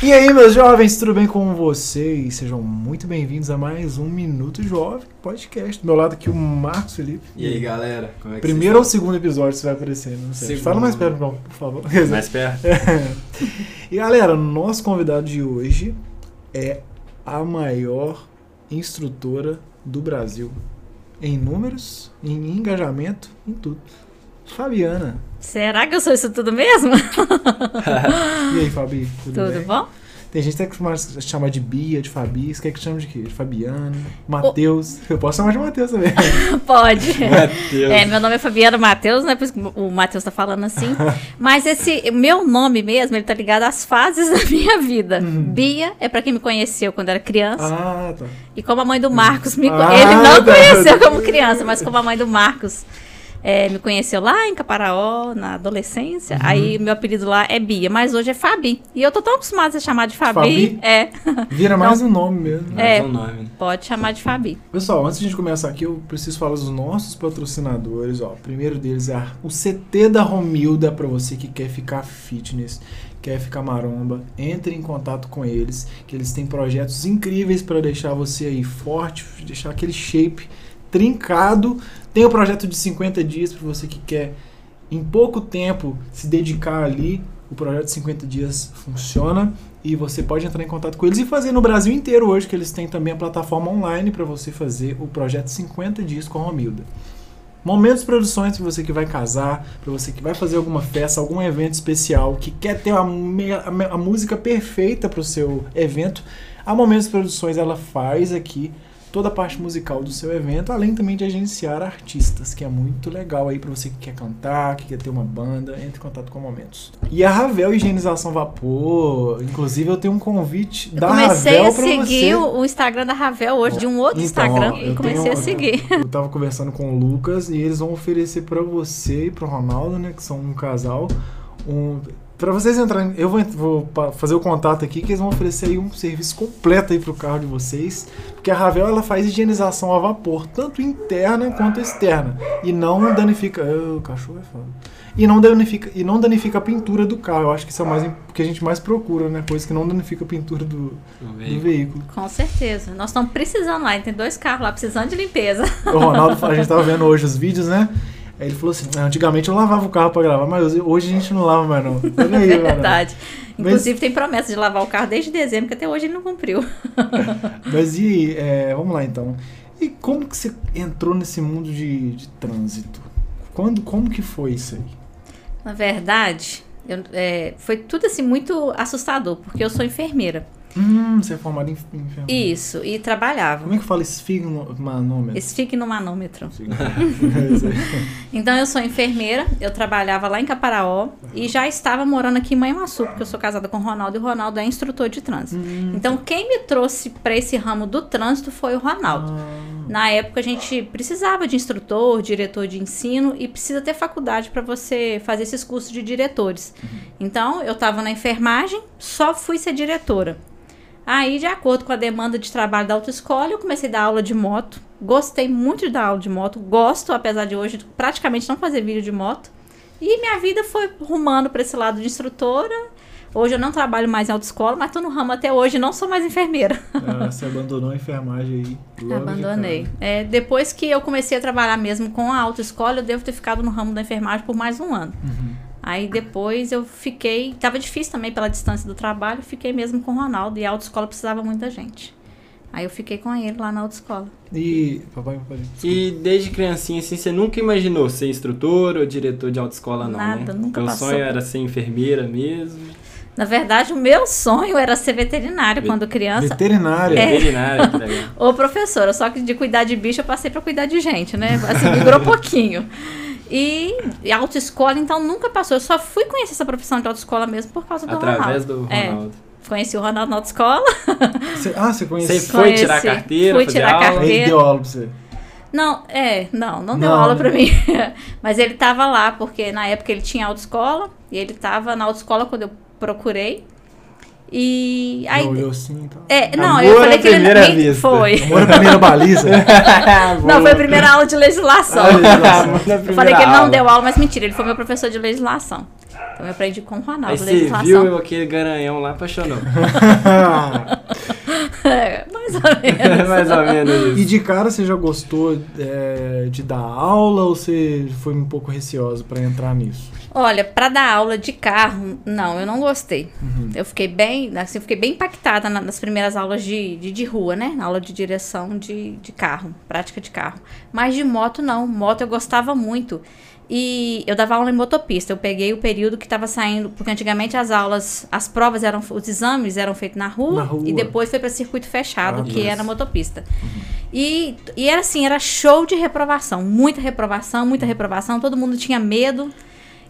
E aí, meus jovens, tudo bem com vocês? Sejam muito bem-vindos a mais um Minuto Jovem podcast. Do meu lado aqui o Marcos Felipe. E aí, galera? Como é que Primeiro ou segundo episódio você vai aparecer, não sei. Segundo. Fala mais perto, não, por favor. Mais perto? e galera, nosso convidado de hoje é a maior instrutora do Brasil. Em números, em engajamento, em tudo. Fabiana. Será que eu sou isso tudo mesmo? E aí, Fabi? Tudo, Tudo bem? bom? Tem gente que acostuma a chamar de Bia, de Fabi. Você quer que chame de quê? De Fabiana, Matheus. Eu posso chamar de Matheus também. Pode. Matheus. É, meu nome é Fabiana Matheus, né? Por isso que o Matheus tá falando assim. Mas esse meu nome mesmo, ele tá ligado às fases da minha vida. Uhum. Bia é pra quem me conheceu quando era criança. Ah, tá. E como a mãe do Marcos me Ah, Ele não tá. conheceu como criança, mas como a mãe do Marcos é, me conheceu lá em Caparaó, na adolescência. Uhum. Aí meu apelido lá é Bia, mas hoje é Fabi. E eu tô tão acostumada a ser chamada de Fabi. Fabi? É, Vira mais um nome mesmo. Mais É. um nome. pode chamar de Fabi. Pessoal, antes de a gente começar aqui, eu preciso falar dos nossos patrocinadores. Ó, o primeiro deles é o CT da Romilda, para você que quer ficar fitness, quer ficar maromba. Entre em contato com eles, que eles têm projetos incríveis para deixar você aí forte, deixar aquele shape trincado. Tem o projeto de 50 dias para você que quer em pouco tempo se dedicar ali. O projeto de 50 dias funciona e você pode entrar em contato com eles e fazer no Brasil inteiro hoje, que eles têm também a plataforma online para você fazer o projeto 50 dias com a Romilda. Momentos Produções para você que vai casar, para você que vai fazer alguma festa, algum evento especial, que quer ter a, a a música perfeita para o seu evento. A Momentos Produções ela faz aqui toda a parte musical do seu evento, além também de agenciar artistas, que é muito legal aí para você que quer cantar, que quer ter uma banda, entre em contato com a Momentos. E a Ravel Higienização Vapor, inclusive eu tenho um convite Eu da comecei Ravel a para seguir você. o o Instagram da Ravel hoje, de um outro Então, Instagram, ó, e eu comecei tenho- a seguir. Eu tava conversando com o Lucas e eles vão oferecer pra você e pro Ronaldo, né, que são um casal, um para vocês entrarem, eu vou, vou fazer o contato aqui que eles vão oferecer aí um serviço completo aí pro carro de vocês, porque a Ravel ela faz higienização a vapor, tanto interna quanto externa, e não danifica, Ah, o cachorro é foda. E não danifica e não danifica a pintura do carro. Eu acho que isso é o mais que a gente mais procura, né? Coisa que não danifica a pintura do, do veículo. veículo. Com certeza. Nós estamos precisando lá, tem dois carros lá precisando de limpeza. O Ronaldo, a gente tava vendo hoje os vídeos, né? Aí ele falou assim: "Ah, antigamente eu lavava o carro pra gravar, mas hoje a gente não lava mais, não. Olha aí, É verdade. Mas- Inclusive tem promessa de lavar o carro desde dezembro, que até hoje ele não cumpriu. Mas e é, vamos lá então. E como que você entrou nesse mundo de, de trânsito? Quando, como que foi isso aí? Na verdade, eu- é, foi tudo assim muito assustador, porque eu sou enfermeira. Hum, você é formado em, em enfermagem. Isso, e trabalhava. Como é que fala esfigmanômetro? Esfique no manômetro. Isso aí. Então eu sou enfermeira, eu trabalhava lá em Caparaó e já estava morando aqui em Manhuaçu, porque eu sou casada com o Ronaldo e o Ronaldo é instrutor de trânsito. Hum, Então quem me trouxe para esse ramo do trânsito foi o Ronaldo. ah, Na época a gente precisava de instrutor, diretor de ensino e precisa ter faculdade para você fazer esses cursos de diretores. Então eu estava na enfermagem, só fui ser diretora. Aí, de acordo com a demanda de trabalho da autoescola, eu comecei a dar aula de moto. Gostei muito de dar aula de moto. Gosto, apesar de hoje praticamente não fazer vídeo de moto. E minha vida foi rumando para esse lado de instrutora. Hoje eu não trabalho mais em autoescola, mas estou no ramo até hoje e não sou mais enfermeira. ah, você abandonou a enfermagem aí. logo de Abandonei. cara. É, depois que eu comecei a trabalhar mesmo com a autoescola, eu devo ter ficado no ramo da enfermagem por mais um ano. Uhum. Aí depois eu fiquei. Tava difícil também pela distância do trabalho, fiquei mesmo com o Ronaldo e a autoescola precisava muita gente. Aí eu fiquei com ele lá na autoescola. E. Papai, papai. E desde criancinha, assim, você nunca imaginou ser instrutor ou diretor de autoescola, não, Nada, né? nunca Teu passou. sonho era ser enfermeira mesmo. Na verdade, o meu sonho era ser veterinária Ve- quando criança. Veterinária. É. Veterinária. Ou professora, só que de cuidar de bicho eu passei pra cuidar de gente, né? Assim, migrou pouquinho. E, e autoescola, então, nunca passou. Eu só fui conhecer essa profissão de autoescola mesmo por causa do Através Ronaldo. do É. Ronaldo. Conheci o Ronaldo na autoescola. Você- ah, você conhece. Você foi tirar Conheci. carteira, Fui fazer tirar aula? carteira. Ele deu aula pra você. Não, é, não, não deu Não, aula né? pra mim. Mas ele tava lá, porque na época ele tinha autoescola, e ele tava na autoescola quando eu procurei. E aí. Olhou assim e tal. É, não, Amor eu falei que ele primeira nem vista. foi. Amor à primeira baliza. Não, foi a primeira aula de legislação. Ah, Eu falei que ele não deu aula, mas mentira, ele foi meu professor de legislação. Então eu aprendi com o Aí Ronaldo, você legislação. viu aquele garanhão lá, apaixonou. É, mais ou menos. Mais ou menos e de cara você já gostou é, de dar aula ou você foi um pouco receoso pra entrar nisso? Olha, pra dar aula de carro, não, eu não gostei. Uhum. Eu fiquei bem, assim, eu fiquei bem impactada na- nas primeiras aulas de, de, de rua, né? Na aula de direção de, de carro, prática de carro. Mas de moto, não. Moto eu gostava muito. E eu dava aula em motopista. Eu peguei o período que estava saindo, porque antigamente as aulas, as provas eram, os exames eram feitos na rua, Na rua. e depois foi para circuito fechado, Ah, que isso. era motopista. E, e era assim, era show de reprovação, muita reprovação, muita reprovação, todo mundo tinha medo.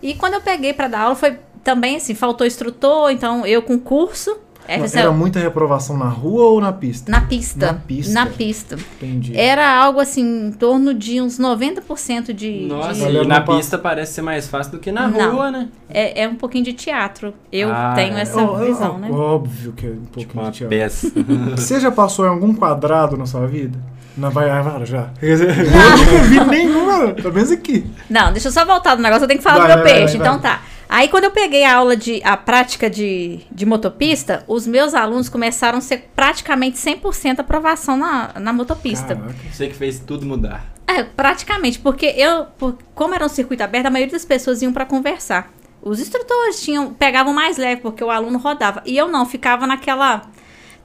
E quando eu peguei para dar aula foi também assim, faltou instrutor, então eu com curso, é, você- Era muita reprovação na rua ou na pista? na pista, Na pista. na pista. Entendi. Era algo assim, em torno de uns 90% de, Nossa, de- e na pista parece ser mais fácil do que na Não. rua, né? é, é um pouquinho de teatro. Eu Ah, tenho é. essa Ó, ó, visão, né? Óbvio que é um pouquinho Tipo de teatro. peça. Você já passou em algum quadrado na sua vida? Não, vai, vai, já. Eu nunca vi nenhuma, pelo menos aqui. Não, deixa eu só voltar do negócio, eu tenho que falar Vai, do meu vai, vai, peixe. vai. Então tá. Aí quando eu peguei a aula de a prática de, de motopista, os meus alunos começaram a ser praticamente 100% aprovação na, na motopista. Caraca. Você que fez tudo mudar. É, praticamente, porque eu, por- como era um circuito aberto, a maioria das pessoas iam para conversar. Os instrutores tinham pegavam mais leve porque o aluno rodava e eu não, ficava naquela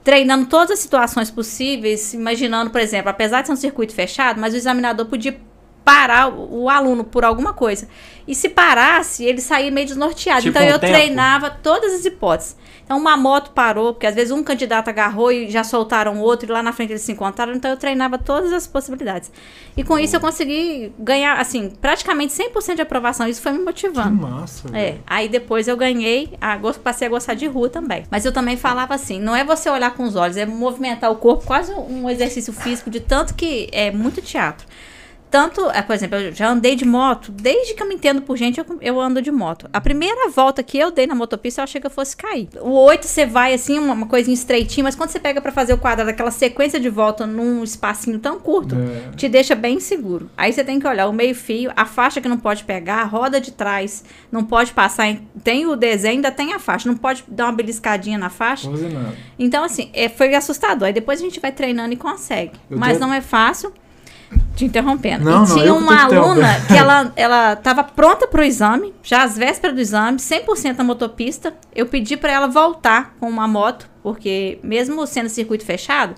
treinando todas as situações possíveis, imaginando, por exemplo, apesar de ser um circuito fechado, mas o examinador podia parar o, aluno por alguma coisa. E se parasse, ele saía meio desnorteado. Tipo então um eu tempo. treinava todas as hipóteses. Então uma moto parou, porque às vezes um candidato agarrou e já soltaram outro, e lá na frente eles se encontraram, então eu treinava todas as possibilidades. E com isso eu consegui ganhar, assim, praticamente 100% de aprovação. Isso foi me Que motivando. massa. É, velho. aí depois eu ganhei, a, passei a gostar de rua também. Mas eu também falava assim, não é você olhar com os olhos, é movimentar o corpo, quase um exercício físico, de tanto que é muito teatro. Tanto, é, por exemplo, eu já andei de moto, desde que eu me entendo por gente, eu, eu ando de moto. A primeira volta que eu dei na motopista, eu achei que eu fosse cair. O 8 você vai assim, uma, uma coisinha estreitinha, mas quando você pega pra fazer o quadrado, aquela sequência de volta num espacinho tão curto, É. te deixa bem seguro. Aí você tem que olhar o meio-fio, a faixa que não pode pegar, a roda de trás não pode passar. em- tem o desenho, ainda tem a faixa, não pode dar uma beliscadinha na faixa. Nada. Então, assim, é, foi assustador. Aí depois a gente vai treinando e consegue. Eu Mas tenho- não é fácil. Te interrompendo. Não, e não, tinha uma aluna que ela, ela tava pronta pro exame, já às vésperas do exame, 100% na motopista. Eu pedi para ela voltar com uma moto, porque mesmo sendo circuito fechado,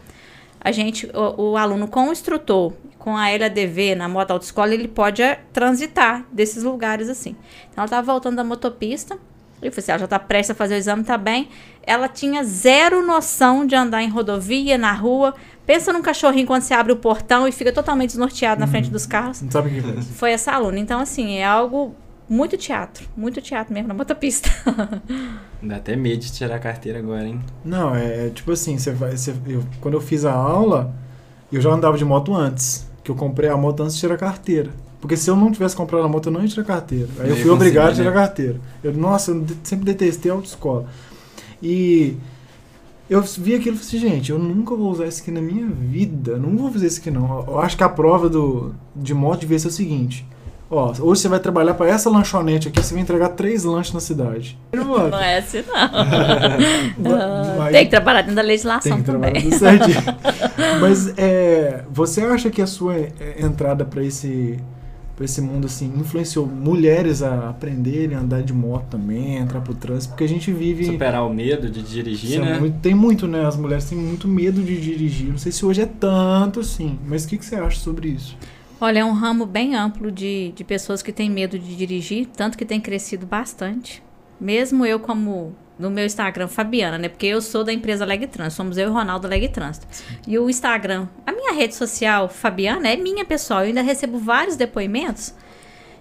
a gente, o, o aluno com o instrutor, com a LADV na moto autoescola, ele pode eh, transitar desses lugares assim. Então ela tava voltando da motopista. Eu falei assim, ela já tá prestes a fazer o exame, tá bem. Ela tinha zero noção de andar em rodovia, na rua. Pensa num cachorrinho quando você abre o portão e fica totalmente desnorteado na frente dos carros. Não sabe o que faz. Foi essa aluna. Então, assim, é algo muito teatro. Muito teatro mesmo na motopista. Dá até medo de tirar a carteira agora, hein? Não, é tipo assim, você vai. Você, eu, quando eu fiz a aula, eu já andava de moto antes. Que eu comprei a moto antes de tirar a carteira. Porque se eu não tivesse comprado a moto, eu não ia tirar a carteira. Aí eu ia fui obrigado a tirar né? a carteira. Eu, nossa, eu de- sempre detestei a autoescola. E eu vi aquilo e falei assim, gente, eu nunca vou usar isso aqui na minha vida. Não vou fazer isso aqui não. Eu acho que a prova do, de moto devia ser o seguinte. Ó, hoje você vai trabalhar para essa lanchonete aqui, você vai entregar três lanches na cidade. Não é assim, não. Aí- Tem que trabalhar dentro da tem legislação que trabalhar também. certinho. Mas é, você acha que a sua é, entrada para esse para esse mundo assim influenciou mulheres a aprenderem a andar de moto também, entrar pro trânsito, porque a gente vive Superar o medo de dirigir, é né? muito- tem muito, né? As mulheres têm muito medo de dirigir. Não sei se hoje é tanto assim, mas o que, que você acha sobre isso? Olha, é um ramo bem amplo de, de pessoas que têm medo de dirigir, tanto que tem crescido bastante. Mesmo eu, como no meu Instagram, Fabiana, né? Porque eu sou da empresa Leg Trans, somos eu e o Ronaldo Leg Trânsito. E o Instagram, a minha rede social, Fabiana, é minha pessoal. Eu ainda recebo vários depoimentos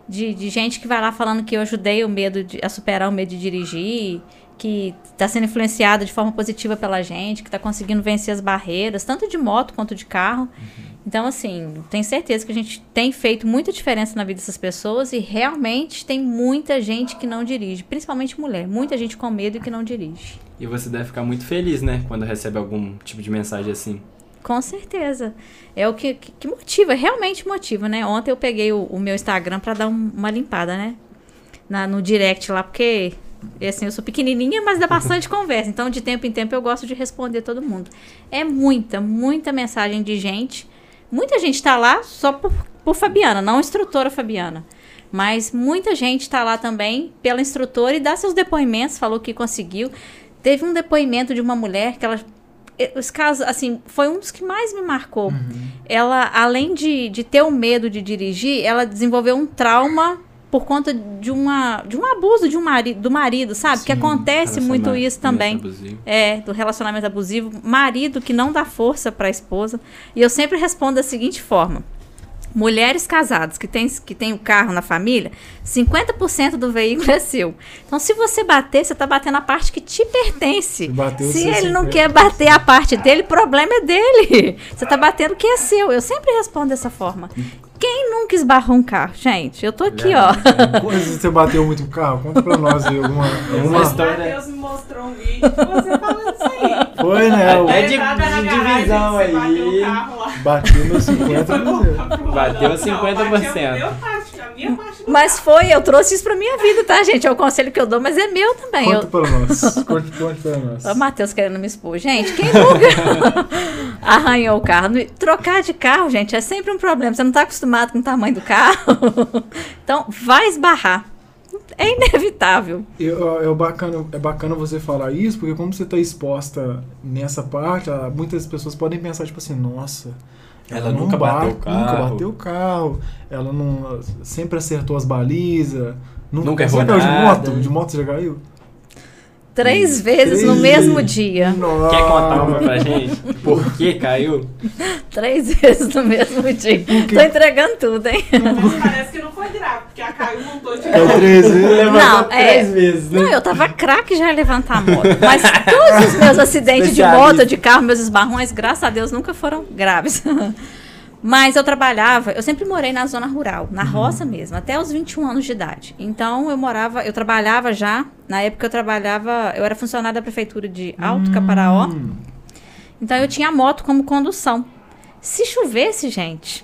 de, de gente que vai lá falando que eu ajudei o medo de, a superar o medo de dirigir, que está sendo influenciada de forma positiva pela gente, que está conseguindo vencer as barreiras, tanto de moto quanto de carro. Então, assim, tenho certeza que a gente tem feito muita diferença na vida dessas pessoas e realmente tem muita gente que não dirige, principalmente mulher, muita gente com medo e que não dirige. E você deve ficar muito feliz, né? Quando recebe algum tipo de mensagem assim. Com certeza. É o que, que, que motiva, realmente motiva, né? Ontem eu peguei o, o meu Instagram para dar um- uma limpada, né? na, no direct lá, porque assim, eu sou pequenininha, mas dá bastante conversa. Então, de tempo em tempo, eu gosto de responder todo mundo. É muita, muita mensagem de gente. Muita gente está lá só por, por Fabiana, não instrutora Fabiana. Mas muita gente está lá também pela instrutora e dá seus depoimentos, falou que conseguiu. Teve um depoimento de uma mulher que ela os casos, assim, foi um dos que mais me marcou. Uhum. Ela, além de, de ter o medo de dirigir, ela desenvolveu um trauma por conta de, uma, de um abuso de um marido, do marido, sabe? Sim, que acontece muito isso também. É, do relacionamento abusivo. Marido que não dá força para a esposa. E eu sempre respondo da seguinte forma: mulheres casadas que têm que tem o carro na família, 50% do veículo é seu. Então, se você bater, você está batendo a parte que te pertence. Se, se ele não quer bater a parte dele, o problema é dele. Você está batendo o que é seu. Eu sempre respondo dessa forma. Quem nunca esbarrou um carro, gente? Eu tô aqui, é, ó. Quando você bateu muito o carro? Conta pra nós aí alguma, alguma história. Deus me mostrou um vídeo de você falando isso aí. Foi, né? O... É de, de divisão aí. Bateu meu 50%. Bateu 50%. Bateu minha parte Mas foi, eu trouxe isso pra minha vida, tá, gente? É o conselho que eu dou, mas é meu também. Conta eu... para nós. Conte, conte para nós. O Matheus querendo me expor. Gente, quem nunca arranhou o carro? Trocar de carro, gente, é sempre um problema. Você não tá acostumado com o tamanho do carro. então, vai esbarrar. É inevitável. Eu, é, bacana, é bacana você falar isso, porque como você está exposta nessa parte, muitas pessoas podem pensar, tipo assim, nossa, ela, ela nunca bateu o carro. Nunca bateu o carro. Ela não sempre acertou as balizas. Nunca, nunca errou nada. de moto? De moto você já caiu? Três vezes Três no mesmo dia. Nossa. Quer contar uma pra gente? Por que caiu? Três vezes no mesmo dia. Tô entregando tudo, hein? Mas parece que não foi grave, porque a Caio montou de novo. três vezes. Não, é, três vezes, né? Não, eu tava craque já em levantar a moto. Mas todos os meus acidentes de moto, de carro, meus esbarrões, graças a Deus, nunca foram graves. Mas eu trabalhava, eu sempre morei na zona rural, na uhum. roça mesmo, até os 21 anos de idade. Então eu morava, eu trabalhava já, na época eu trabalhava, eu era funcionária da prefeitura de Alto Caparaó. Hum. Então eu tinha moto como condução. Se chovesse, gente,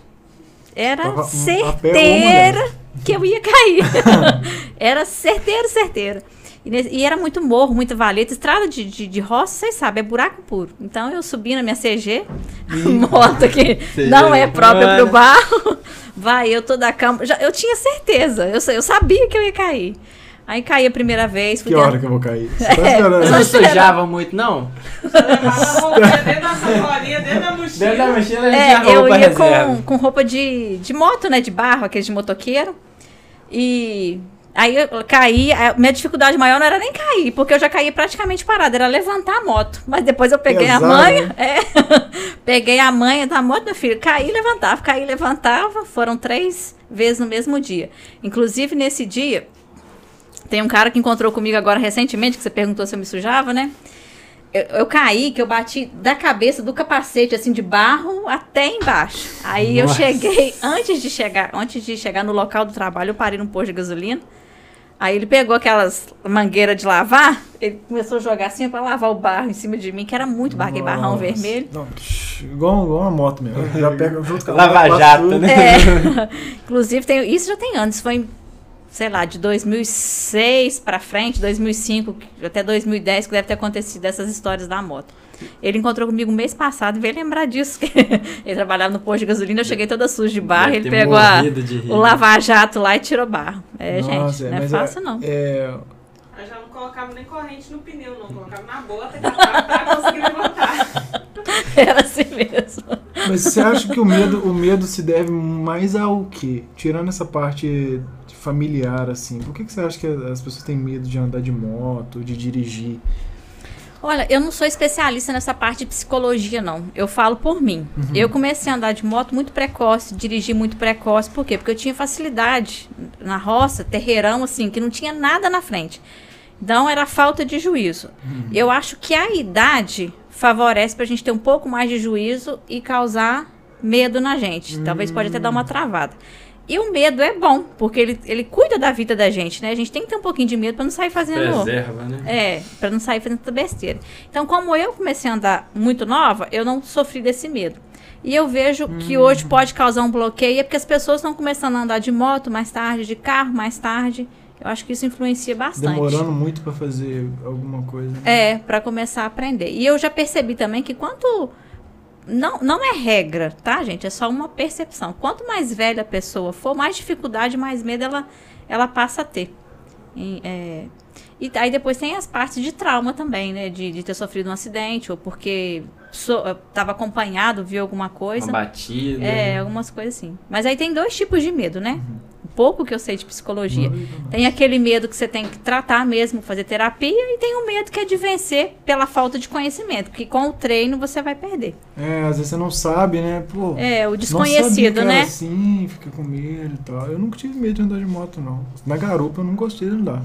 era Tava certeira que eu ia cair. era certeiro, certeira. E, e, era muito morro, muita valeta. Estrada de, de, de roça, vocês sabem, é buraco puro. Então eu subi na minha CG, moto que CG não é própria para o barro. Vai, eu tô da cama. Já, eu tinha certeza, eu, eu sabia que eu ia cair. Aí caí a primeira vez. que hora que eu vou cair? Você tá é, não sujava muito, não? Você levava dentro da sacolinha, dentro da mochila. Dentro da mochila a gente é, roupa Eu ia reserva. com, com roupa de, de moto, né? De barro, aquele de motoqueiro. E Aí eu caí, minha dificuldade maior não era nem cair, porque eu já caí praticamente parada, era levantar a moto. Mas depois eu peguei a manha, né? é, peguei a manha da moto, meu filho, caí e levantava, caí e levantava. Foram três vezes no mesmo dia. Inclusive, nesse dia, tem um cara que encontrou comigo agora recentemente, que você perguntou se eu me sujava, né? Eu, eu, caí, que eu bati da cabeça do capacete, assim, de barro até embaixo. Aí Nossa. eu cheguei, antes de chegar, antes de chegar no local do trabalho, eu parei num posto de gasolina. Aí ele pegou aquelas mangueiras de lavar, ele começou a jogar assim para lavar o barro em cima de mim, que era muito barro, aquele barrão vermelho. Não, igual, igual uma moto mesmo. Já pega junto com a Lava jato, né? É. Inclusive, tem, isso já tem anos, foi em sei lá, de 2006 para frente, 2005 até 2010 que deve ter acontecido essas histórias da moto. Ele encontrou comigo mês passado e veio lembrar disso. Que ele trabalhava no posto de gasolina, eu cheguei toda suja de barro, ele pegou a, o lava-jato lá e tirou barro. É, Nossa, gente, não é fácil é, não. É... Eu já não colocava nem corrente no pneu, não. Colocava na bota para conseguir levantar. Era assim mesmo. Mas você acha que o medo, o medo se deve mais ao quê? Tirando essa parte familiar, assim, por que, que você acha que as pessoas têm medo de andar de moto, de dirigir? Olha, eu não sou especialista nessa parte de psicologia, não. Eu falo por mim. Uhum. Eu comecei a andar de moto muito precoce, dirigir muito precoce. Por quê? Porque eu tinha facilidade na roça, terreirão, assim, que não tinha nada na frente. Então, era falta de juízo. Uhum. Eu acho que a idade favorece para a gente ter um pouco mais de juízo e causar medo na gente. Uhum. Talvez pode até dar uma travada. E o medo é bom, porque ele, ele cuida da vida da gente, né? A gente tem que ter um pouquinho de medo para não sair fazendo. Preserva, né? É, para não sair fazendo tanta besteira. Então, como eu comecei a andar muito nova, eu não sofri desse medo. E eu vejo hum. que hoje pode causar um bloqueio, é porque as pessoas estão começando a andar de moto mais tarde, de carro mais tarde. Eu acho que isso influencia bastante. Demorando muito pra fazer alguma coisa. né? É, para começar a aprender. E eu já percebi também que quanto. Não, não é regra, tá, gente? É só uma percepção. Quanto mais velha a pessoa for, mais dificuldade, mais medo ela, ela passa a ter. E, é, e aí depois tem as partes de trauma também, né? De, de ter sofrido um acidente, ou porque estava acompanhado, viu alguma coisa. Uma batida. É, algumas coisas assim. Mas aí tem dois tipos de medo, né? Um pouco que eu sei de psicologia. Tem aquele medo que você tem que tratar mesmo, fazer terapia, e tem o medo que é de vencer pela falta de conhecimento, que com o treino você vai perder. É, às vezes você não sabe, né? Pô, É, o desconhecido, né? Assim, fica com medo e tal. Eu nunca tive medo de andar de moto, não. Na garupa eu não gostei de andar.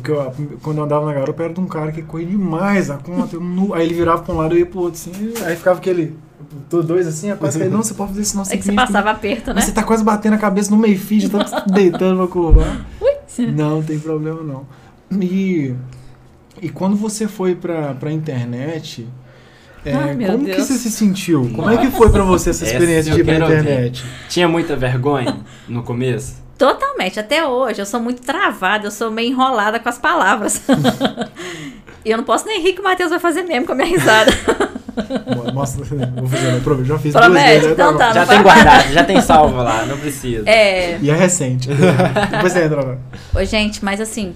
Porque eu- quando eu andava na garupa era de um cara que corria demais a conta. eu nu- aí ele virava pra um lado e eu ia pro outro, assim. Aí ficava aquele. Tô dois assim, eu quase caí. Não, você pode fazer isso, não. É que você passava aperto, né? Mas você tá quase batendo a cabeça no meio fio, já tá deitando pra curvar. Não, não tem problema não. E, e quando você foi pra, pra internet, é, Ai, como que Deus. você se sentiu? Como é que foi pra você essa Essa experiência eu de ir pra ouvir. internet? Tinha muita vergonha no começo? Totalmente, até hoje. Eu sou muito travada, eu sou meio enrolada com as palavras. e eu não posso nem rir que o Matheus vai fazer mesmo com a minha risada. Mo- Mostra, vou fazer, eu prometo, já fiz Promete? duas vezes. Então até tá. agora. Já tem guardado, já tem salvo lá, não precisa. É. E é recente. Depois você entra lá. Ô, gente, mas assim,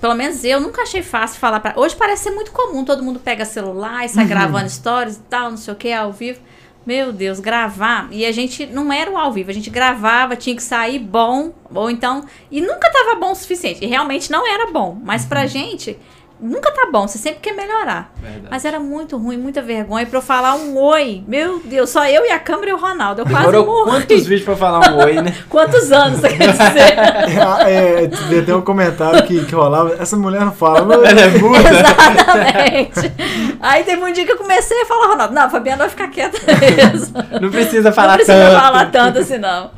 pelo menos eu nunca achei fácil falar pra. Hoje parece ser muito comum, todo mundo pega celular e sai gravando stories e tal, não sei o que, ao vivo. Meu Deus, gravar. E a gente não era o ao vivo, a gente gravava, tinha que sair bom, ou então. E nunca tava bom o suficiente. E realmente não era bom. Mas pra gente, nunca tá bom, você sempre quer melhorar. Verdade. Mas era muito ruim, muita vergonha pra eu falar um oi. Meu Deus, só eu e a câmera e o Ronaldo. Eu quase Demorou morri. quantos vídeos pra falar um oi, né? Quantos anos você quer dizer? É, é, tem um comentário que, que rolava. Essa mulher não fala. Não, Ela é muda. Exatamente. Aí teve um dia que eu comecei a falar, Ronaldo, não, a Fabiana vai ficar quieta mesmo. Não precisa falar não precisa tanto. falar tanto assim, não.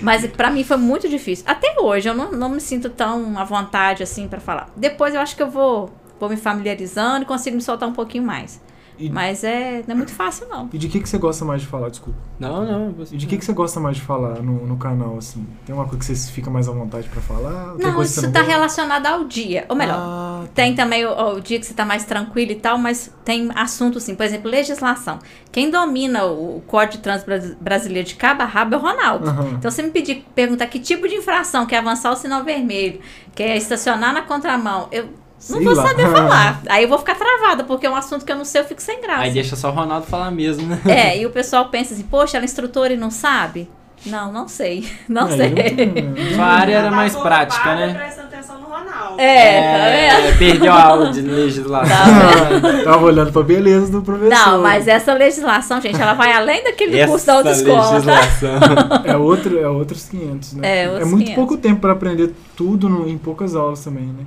Mas pra mim foi muito difícil. Até hoje, eu não, não me sinto tão à vontade assim pra falar. Depois eu acho que eu vou, vou me familiarizando e consigo me soltar um pouquinho mais. E- Mas é, não é muito fácil, não. E de que, que você gosta mais de falar? Desculpa. Não, não. você- E de que, que você gosta mais de falar no, no canal, assim? Tem uma coisa que você fica mais à vontade pra falar? Não, isso tá gosta? relacionado ao dia. Ou melhor, Ah, tá. Tem também o, o dia que você tá mais tranquilo e tal, mas tem assunto assim, por exemplo, legislação. Quem domina o, o Código de Trânsito Bras- Brasileiro de cabo a rabo é o Ronaldo. Aham. Então, você me pedir, perguntar que tipo de infração, quer avançar o sinal vermelho, quer estacionar na contramão, eu não Sei vou lá. saber falar. Aí eu vou ficar travada, porque é um assunto que eu não sei, eu fico sem graça. Aí deixa só o Ronaldo falar mesmo, né? É, e o pessoal pensa assim, poxa, ela é instrutora e não sabe? Não, não sei. Não É, sei. eu- Sua área era Tá mais prática, né? prestando atenção no Ronaldo. É, tá vendo? perdeu a aula de legislação. Tá Tava olhando pra beleza do professor. Não, mas essa legislação, gente, ela vai além daquele Essa curso da autoescola, tá? legislação. É, outro, é outros 500, né? É, outros muito 500. pouco tempo pra aprender tudo no- em poucas aulas também, né?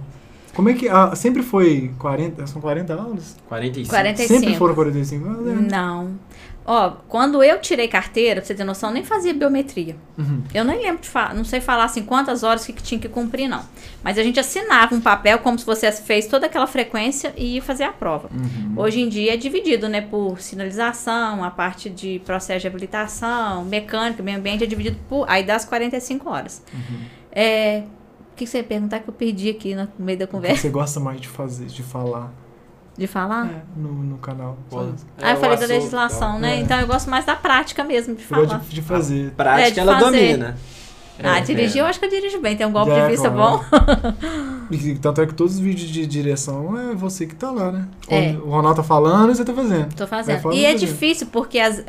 Como é que... ah, sempre foi 40... São 40 aulas? 45. 45. Sempre foram 45 aulas? né? Não. Ó, quando eu tirei carteira, pra você ter noção, eu nem fazia biometria. Uhum. Eu nem lembro de falar, não sei falar assim quantas horas que, que tinha que cumprir, não. Mas a gente assinava um papel como se você fez toda aquela frequência e ia fazer a prova. Uhum. Hoje em dia é dividido, né, por sinalização, a parte de processo de habilitação, mecânica, meio ambiente é dividido por. Aí dá as 45 horas. Uhum. É. O que você ia perguntar que eu perdi aqui no meio da O que conversa? você gosta mais de fazer, de falar De falar? no, no canal? Pô, Ah, é, eu o falei da assunto, legislação, né? É. Então eu gosto mais da prática mesmo, de falar. de, de fazer. Prática É, de ela fazer. domina. Ah, É, dirigir é. eu acho que eu dirijo bem, tem um golpe de vista claro. bom. E tanto é que todos os vídeos de direção é você que tá lá, né? É. O Ronaldo tá falando, você tá fazendo. Tô fazendo. falando, E é fazendo. difícil porque as.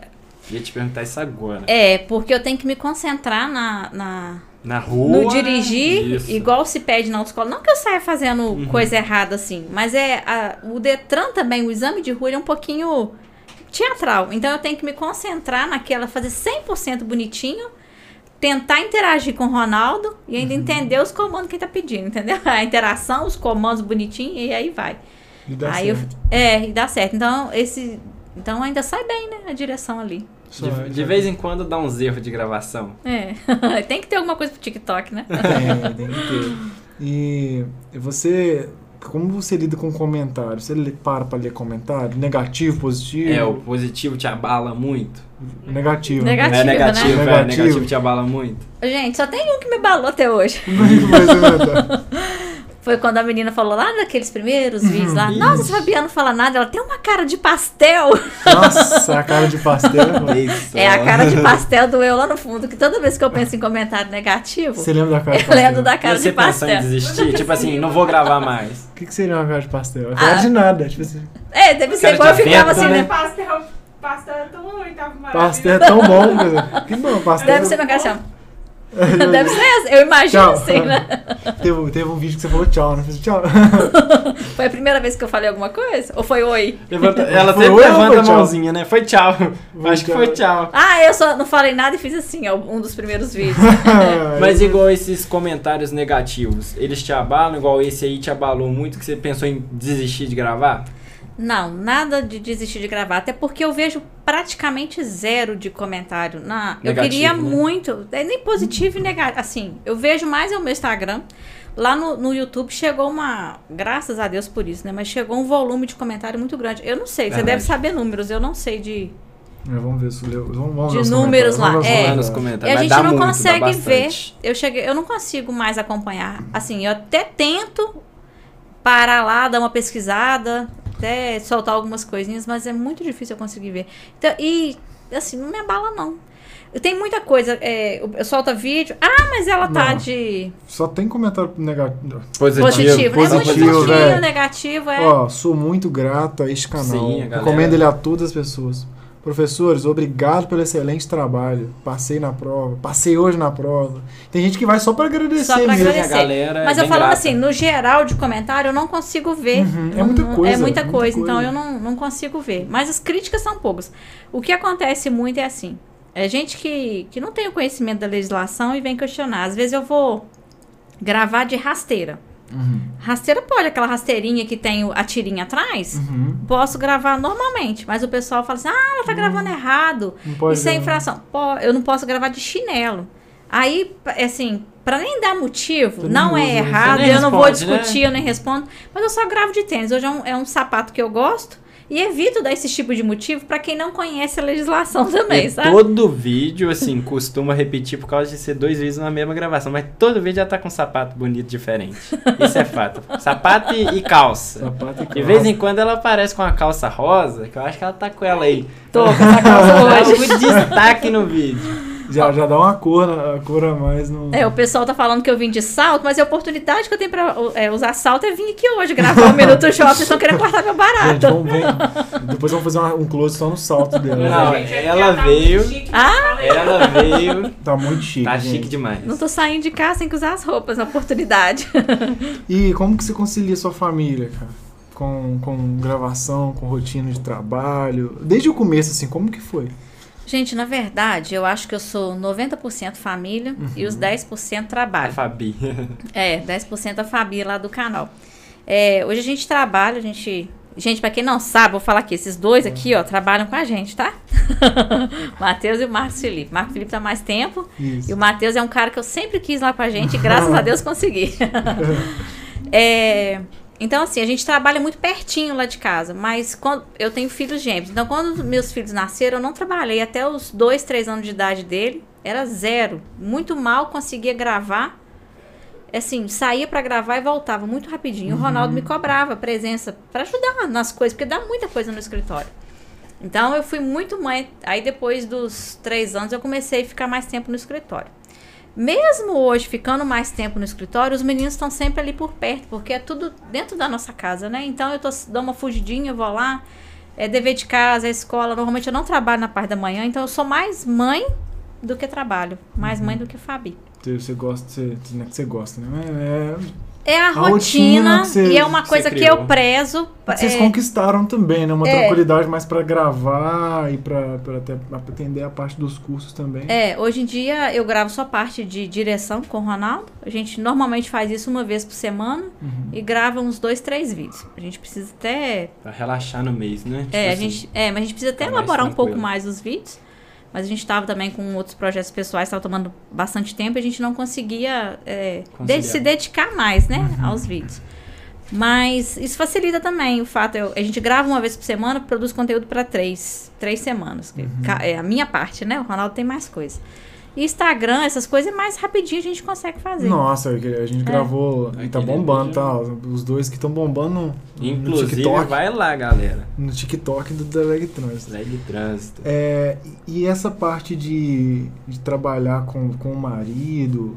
Ia te perguntar isso agora. É, porque eu tenho que me concentrar na, na- Na rua. no dirigir, Isso. igual se pede na autoescola. Não que eu saia fazendo Uhum. coisa errada assim, mas é a- o Detran também, o exame de rua, ele é um pouquinho teatral. Então eu tenho que me concentrar naquela, fazer 100% bonitinho, tentar interagir com o Ronaldo e ainda Uhum. entender os comandos que ele tá pedindo, entendeu? A interação, os comandos bonitinhos e aí vai. E dá aí eu, certo. é, e dá certo. Então esse então ainda sai bem, né, a direção ali. Só- De, de vez em quando dá uns erros de gravação. É. tem que ter alguma coisa pro TikTok, né? É, tem que ter. E você. como você lida com comentário? Você para pra ler comentário? Negativo, positivo? É, o positivo te abala muito. Negativo. né? Negativo. é negativo, né? é, Negativo. negativo te abala muito. Gente, só tem um que me abalou até hoje. Mas é verdade. Foi quando a menina falou lá naqueles primeiros vídeos lá. Isso. Nossa, a Fabiana não fala nada, ela tem uma cara de pastel. Nossa, a cara de pastel. Isso. É a cara de pastel do eu lá no fundo, que toda vez que eu penso em comentário negativo, Você lembra da cara de eu pastel? lembro da cara você de pensou em pastel. desistir? Tipo assim, não vou gravar mais. O que, que seria uma cara de pastel? É Ah. cara de nada. Tipo assim, É, deve ser Cara igual eu ficava vento, assim, né? né? Pastel, pastel é tão oitavo maravilha. pastel é tão bom. Que bom, pastel. Deve ser minha cara. Deve ser essa, eu imagino Tchau. assim, né? Teve, teve um vídeo que você falou tchau, né? Fez tchau. Foi a primeira vez que eu falei alguma coisa? Ou foi oi? Levanta- ela Foi sempre levanta a mãozinha, né? Foi tchau. Foi Acho que tchau. foi tchau. Ah, eu só não falei nada e fiz assim, ó, um dos primeiros vídeos. Mas igual esses comentários negativos, eles te abalam, igual esse aí te abalou muito que você pensou em desistir de gravar? Não, nada de desistir de gravar, até porque eu vejo praticamente zero de comentário. Na, eu Negativo, queria né? muito, é nem positivo e negativo. Assim, eu vejo mais é o meu Instagram. Lá no, no YouTube chegou uma. Graças a Deus por isso, né? Mas chegou um volume de comentário muito grande. Eu não sei, você Verdade. deve saber números, eu não sei de. É, vamos ver se leu. Vamos, vamos De ver os números lá, vamos é. Lá nos E comentários. a gente não muito, consegue ver. Eu cheguei, eu não consigo mais acompanhar. Assim, eu até tento parar lá, dar uma pesquisada, até soltar algumas coisinhas, mas é muito difícil eu conseguir ver. Então, e assim, não me abala não. Tem muita coisa, é, solto vídeo. Ah, mas ela tá Não. de Só tem comentário negativo. Positivo. positivo. É muito positivo, positivo, velho. negativo, é. Ó, sou muito grato a este canal. Sim, a Recomendo ele a todas as pessoas. Professores, obrigado pelo excelente trabalho. Passei na prova, passei hoje na prova. Tem gente que vai só pra agradecer Só pra mesmo. agradecer. A galera é Mas eu bem falando grata. assim, no geral de comentário, eu não consigo ver. Uhum, é muita não- coisa, É muita muita coisa, então coisa. eu não, não consigo ver. Mas as críticas são poucas. O que acontece muito é assim: é gente que, que não tem o conhecimento da legislação e vem questionar. Às vezes eu vou gravar de rasteira. Uhum, Rasteira pode, aquela rasteirinha que tem a tirinha atrás. uhum. Posso gravar normalmente, mas o pessoal fala assim: ah, ela tá gravando errado. Não pode Isso é infração. Pô, eu não posso gravar de chinelo. Aí, é assim, pra nem dar motivo, não é né? errado, eu não vou responde, né? discutir, eu nem respondo, mas eu só gravo de tênis. Hoje é um, é um sapato que eu gosto e evito dar esse tipo de motivo pra quem não conhece a legislação também, E sabe? todo vídeo, assim, costuma repetir por causa de ser dois vídeos na mesma gravação. Mas todo vídeo já tá com um sapato bonito diferente. Isso é fato. Sapato e, e calça. Sapato e De calça. vez em quando ela aparece com uma calça rosa, que eu acho que ela tá com ela aí. Tô com essa calça hoje. muito destaque no vídeo. Já, já dá uma cor, a cor a mais no. É, o pessoal tá falando que eu vim de salto, mas a oportunidade que eu tenho pra é, usar salto é vir aqui hoje gravar o Minuto Shopping, vocês estão querendo cortar meu Gente, barato. vamos ver. Depois vamos fazer uma- um close só no salto dela. Não, Gente, ela tá veio- Ah! Ela veio. Tá muito chique. Tá gente. chique demais. Não tô saindo de casa sem que usar as roupas, na oportunidade. E como que você concilia sua família, cara? Com, com gravação, com rotina de trabalho. Desde o começo, assim, como que foi? Gente, na verdade, eu acho que eu sou 90% família e os 10% A trabalho. Fabi. É, 10% a Fabi lá do canal. É, hoje a gente trabalha, a gente. Gente, pra quem não sabe, vou falar aqui, esses dois aqui, ó, trabalham com a gente, tá? Matheus e o Marcos Felipe. Marcos Felipe tá mais tempo. Isso. E o Matheus é um cara que eu sempre quis lá com a gente, e graças a Deus consegui. É, então, assim, a gente trabalha muito pertinho lá de casa, mas quando eu tenho filhos gêmeos. Então, quando meus filhos nasceram, eu não trabalhei até os dois, três anos de idade dele. Era zero. Muito mal conseguia gravar. Assim, saía pra gravar e voltava muito rapidinho. O Ronaldo me cobrava presença pra ajudar nas coisas, porque dá muita coisa no escritório. Então, eu fui muito mãe. Aí, depois dos três anos, eu comecei a ficar mais tempo no escritório. Mesmo hoje, ficando mais tempo no escritório, os meninos estão sempre ali por perto, porque é tudo dentro da nossa casa, né? Então eu tô, dou uma fugidinha, vou lá, é dever de casa, é escola. Normalmente eu não trabalho na parte da manhã, então eu sou mais mãe do que trabalho. Mais mãe do que Fabi. Você, você gosta, você, não é que você gosta, né? É, É a, A rotina rotina, você- e é uma coisa que eu prezo. é, vocês é, conquistaram também, né? Uma É. tranquilidade mais pra gravar e pra, pra, até, pra atender a parte dos cursos também. É, hoje em dia eu gravo só parte de direção com o Ronaldo. A gente normalmente faz isso uma vez por semana Uhum. e grava uns dois, três vídeos. A gente precisa até Pra relaxar no mês, né? Tipo É, a assim, gente, é, mas a gente precisa até elaborar um pouco mais os vídeos. Mas a gente estava também com outros projetos pessoais, estava tomando bastante tempo e a gente não conseguia é, de- se dedicar mais, né, aos vídeos. Mas isso facilita também o fato. eu- a gente grava uma vez por semana, produz conteúdo para três, três semanas. ca- É a minha parte, né? O Ronaldo tem mais coisa. E Instagram, essas coisas, mais rapidinho a gente consegue fazer. Nossa, a gente gravou e tá bombando, tá? Os dois que estão bombando no, no Inclusive, TikTok. vai lá, galera. No TikTok do Drag Trans. Lei de trânsito. É, e essa parte de, de trabalhar com, com o marido,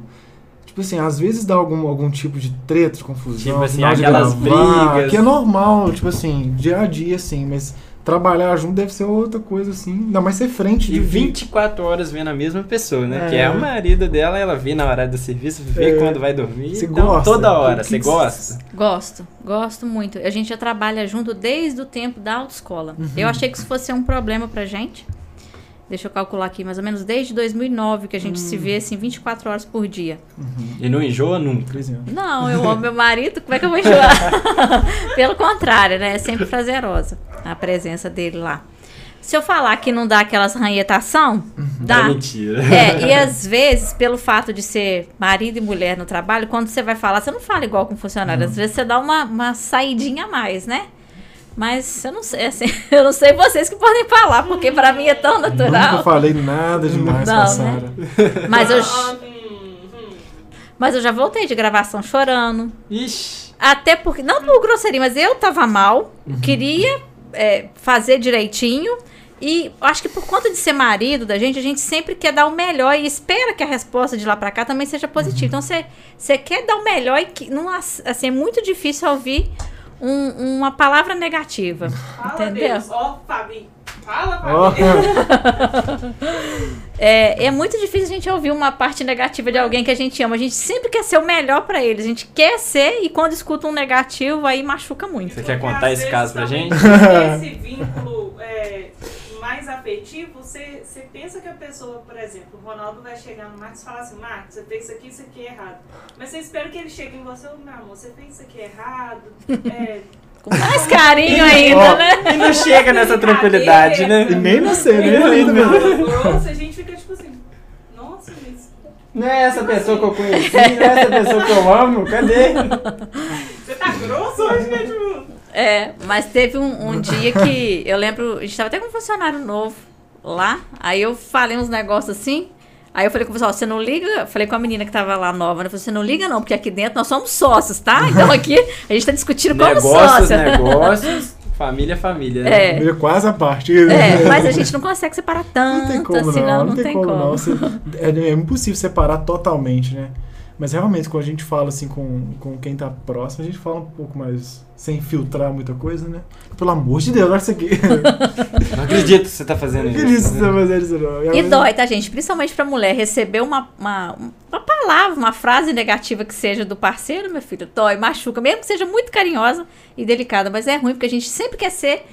tipo assim, às vezes dá algum, algum tipo de treta, de confusão, Tipo assim, aquelas gravar, brigas. que é normal, tipo assim, dia a dia, assim, mas trabalhar junto deve ser outra coisa, assim, ainda mais ser frente E de 24 horas vendo a mesma pessoa, né? É. Que é o marido dela, ela vê na hora do serviço, vê É. quando vai dormir. Você então, gosta? toda hora. Você gosta? Gosto, gosto muito. A gente já trabalha junto desde o tempo da autoescola. Uhum. Eu achei que isso fosse um problema pra gente. Deixa eu calcular aqui, mais ou menos desde 2009 que a gente Hum. se vê assim 24 horas por dia. E não enjoa nunca. 13 anos. Não, eu amo meu marido, como é que eu vou enjoar? Pelo contrário, né? É sempre prazerosa a presença dele lá. Se eu falar que não dá aquelas ranhetação, É dá. mentira. É, e às vezes, pelo fato de ser marido e mulher no trabalho, quando você vai falar, você não fala igual com funcionário. Às vezes você dá uma, uma saidinha a mais, né? Mas eu não sei, assim, eu não sei vocês que podem falar, porque pra mim é tão Nunca natural. falei nada demais Não, com a né? Sara. Mas eu, mas eu já voltei de gravação chorando. Ixi. Até porque, não por grosseria, mas eu tava mal, queria é, fazer direitinho. E acho que por conta de ser marido da gente, a gente sempre quer dar o melhor e espera que a resposta de lá pra cá também seja positiva. Então você você quer dar o melhor e que, não, ass- assim, é muito difícil ouvir um- uma palavra negativa. Fala, Entendeu? Deus. Ó, Fabi. Fala, Fabi. É, é muito difícil a gente ouvir uma parte negativa de alguém que a gente ama. A gente sempre quer ser o melhor pra eles. A gente quer ser e quando escuta um negativo, aí machuca muito. Você quer contar esse caso pra gente? Esse vínculo é, mais afetivo, você, você pensa que a pessoa, por exemplo, o Ronaldo vai chegar no Marcos e falar assim, Marcos, você fez isso aqui, isso aqui é errado. Mas você espera que ele chegue em você, meu amor, você fez isso aqui errado. É, Com mais carinho ainda, Ó, né? E não chega nessa tranquilidade, né? E nem nascer, né? grosso, a gente fica tipo assim, nossa, Não é essa pessoa que eu conheci, não é essa pessoa que eu amo, cadê? você tá grosso hoje, né? Tipo, É, mas teve um, um dia que eu lembro, a gente tava até com um funcionário novo lá, aí eu falei uns negócios assim, aí eu falei com o pessoal, você não liga, falei com a menina que tava lá nova, né, falei, você não liga não, porque aqui dentro nós somos sócios, tá? Então aqui a gente tá discutindo como Negócios, sócio. negócios, família, família. né? É. Família quase a parte. É, mas a gente não consegue separar tanto, Não tem como assim, não, não, não, tem, como, não. Você- é, é impossível separar totalmente, né? Mas realmente, quando a gente fala assim com, com quem tá próximo, a gente fala um pouco mais sem filtrar muita coisa, né? Pelo amor de Deus, olha isso aqui. Não acredito que você tá fazendo Não isso. acredito que você tá fazendo isso, não. E dói, tá, gente? Principalmente pra mulher receber uma, uma, uma palavra, uma frase negativa que seja do parceiro, meu filho, dói, machuca, mesmo que seja muito carinhosa e delicada, mas é ruim porque a gente sempre quer ser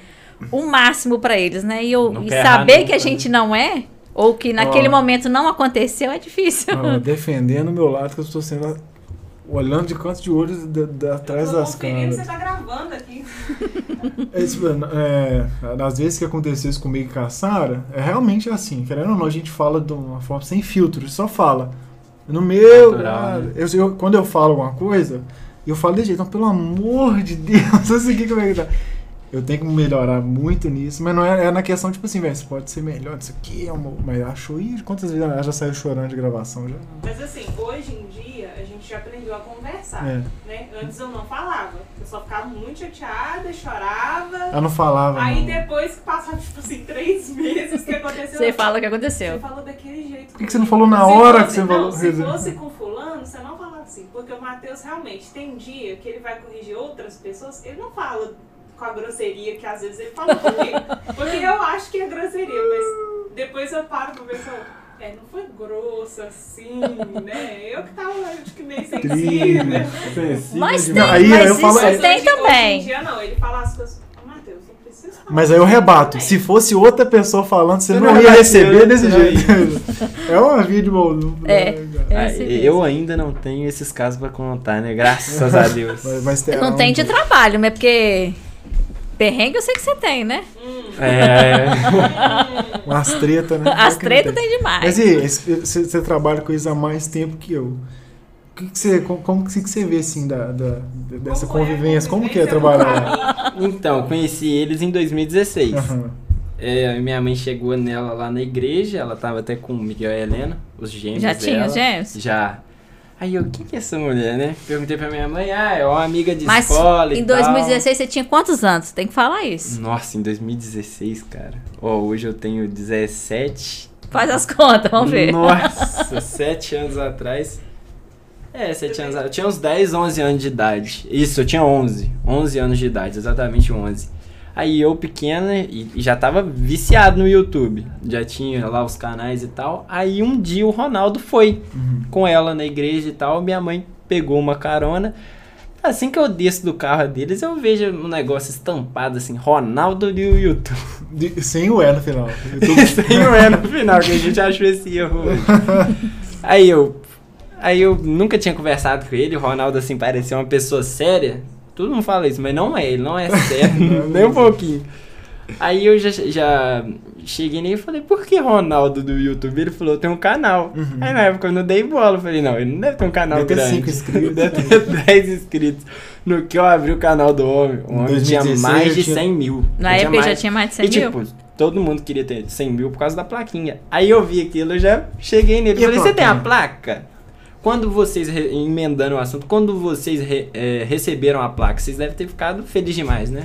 o máximo pra eles, né? E, eu, Não e saber que a né? gente não é, ou que naquele Ó. momento não aconteceu, é difícil. Ó, defendendo o meu lado, que eu estou sendo. Olhando de canto de olho da, da- atrás das câmeras. você tá gravando aqui. É, tipo, é, às vezes que aconteceu isso comigo e com a Sara, é realmente assim, querendo ou não, a gente fala de uma forma sem filtro, só fala. No meu. Natural, né? eu, eu- quando eu falo alguma coisa, eu falo desse jeito, então, pelo amor de Deus, assim que como é que tá. Eu tenho que melhorar muito nisso, mas não é, é na questão, tipo assim, velho, você pode ser melhor disso aqui, amor. Mas achou, ih, quantas vezes ela já saiu chorando de gravação já? Mas assim, hoje em dia a gente já aprendeu a conversar, É. né? Antes eu não falava. Eu só ficava muito chateada, chorava. Ela não falava. Aí não. depois que passava, tipo assim, três meses que aconteceu. Você fala o que Você aconteceu. falou daquele jeito. Por que que você não falou na Se hora fosse- que você não, falou? Se fosse com fulano, você não fala assim. Porque o Matheus realmente tem dia que ele vai corrigir outras pessoas, ele não fala com a grosseria que às vezes ele fala comigo. Porque eu acho que é grosseria, mas depois eu paro pra pensar. É, não foi grosso assim, né? Eu que tava, acho que meio sensível. Mas tem, Não, aí mas eu isso falo- Mas tem hoje- Hoje em também. dia não, ele fala as coisas. "Ô, Matheus, não precisa falar Mas aí eu rebato. também." Se fosse outra pessoa falando, você Você não não ia receber ter, desse não jeito. É uma vídeo bom. É. É Ah, eu ainda não tenho esses casos pra contar, né? Graças a Deus. Mas, mas Não tem de trabalho, mas porque perrengue eu sei que você tem, né? É. Umas tretas, né? As é tretas tem. tem demais. Mas e você você trabalha com isso há mais tempo que eu. que que você, como, que você vê, assim, da, da- dessa Como é convivência? Como que é no trabalhar? Então, conheci eles em 2016. Aham. É, minha mãe chegou nela lá na igreja, ela tava até com o Miguel e a Helena, os gêmeos Já dela. tinha os gêmeos? Já. Aí eu, quem que é essa mulher, né? Perguntei pra minha mãe, ah, é uma amiga de Mas escola e em tal. 2016 você tinha quantos anos? Tem que falar isso. Nossa, em 2016, cara. Ó, hoje eu tenho 17. Faz as contas, vamos ver. Nossa, 7 anos atrás. É, 7 anos atrás. Eu tinha uns 10, 11 anos de idade. Isso, eu tinha 11. 11 anos de idade, exatamente 11. Aí eu pequena e, e já tava viciado no YouTube. Já tinha lá os canais e tal. Aí um dia o Ronaldo foi Uhum. com ela na igreja e tal. Minha mãe pegou uma carona. Assim que eu desço do carro deles, eu vejo um negócio estampado assim, Ronaldo do YouTube. De- sem o E no final. Sem o E no final, que a gente achou esse erro. Aí eu. Aí eu nunca tinha conversado com ele, o Ronaldo assim parecia uma pessoa séria. Todo mundo fala isso, mas não é, ele não é sério, nem um pouquinho. Aí eu já, já cheguei nele e falei, por que Ronaldo do YouTube? Ele falou, tem um canal. Aí na época eu não dei bola, eu falei, não, ele não deve ter um canal Deve ter grande. cinco inscritos. Deve ter 10 inscritos. No que eu abri o canal do homem, o homem tinha 2016 mais de tinha- 100 mil. Na Ele época já mais- tinha mais de 100 e, mil. tipo, todo mundo queria ter 100 mil por causa da plaquinha. Aí eu vi aquilo, eu já cheguei nele. E Falei, você tem a plaquinha?" placa? Quando vocês, re- emendando o assunto, quando vocês re- eh, receberam a placa, vocês devem ter ficado felizes demais, né?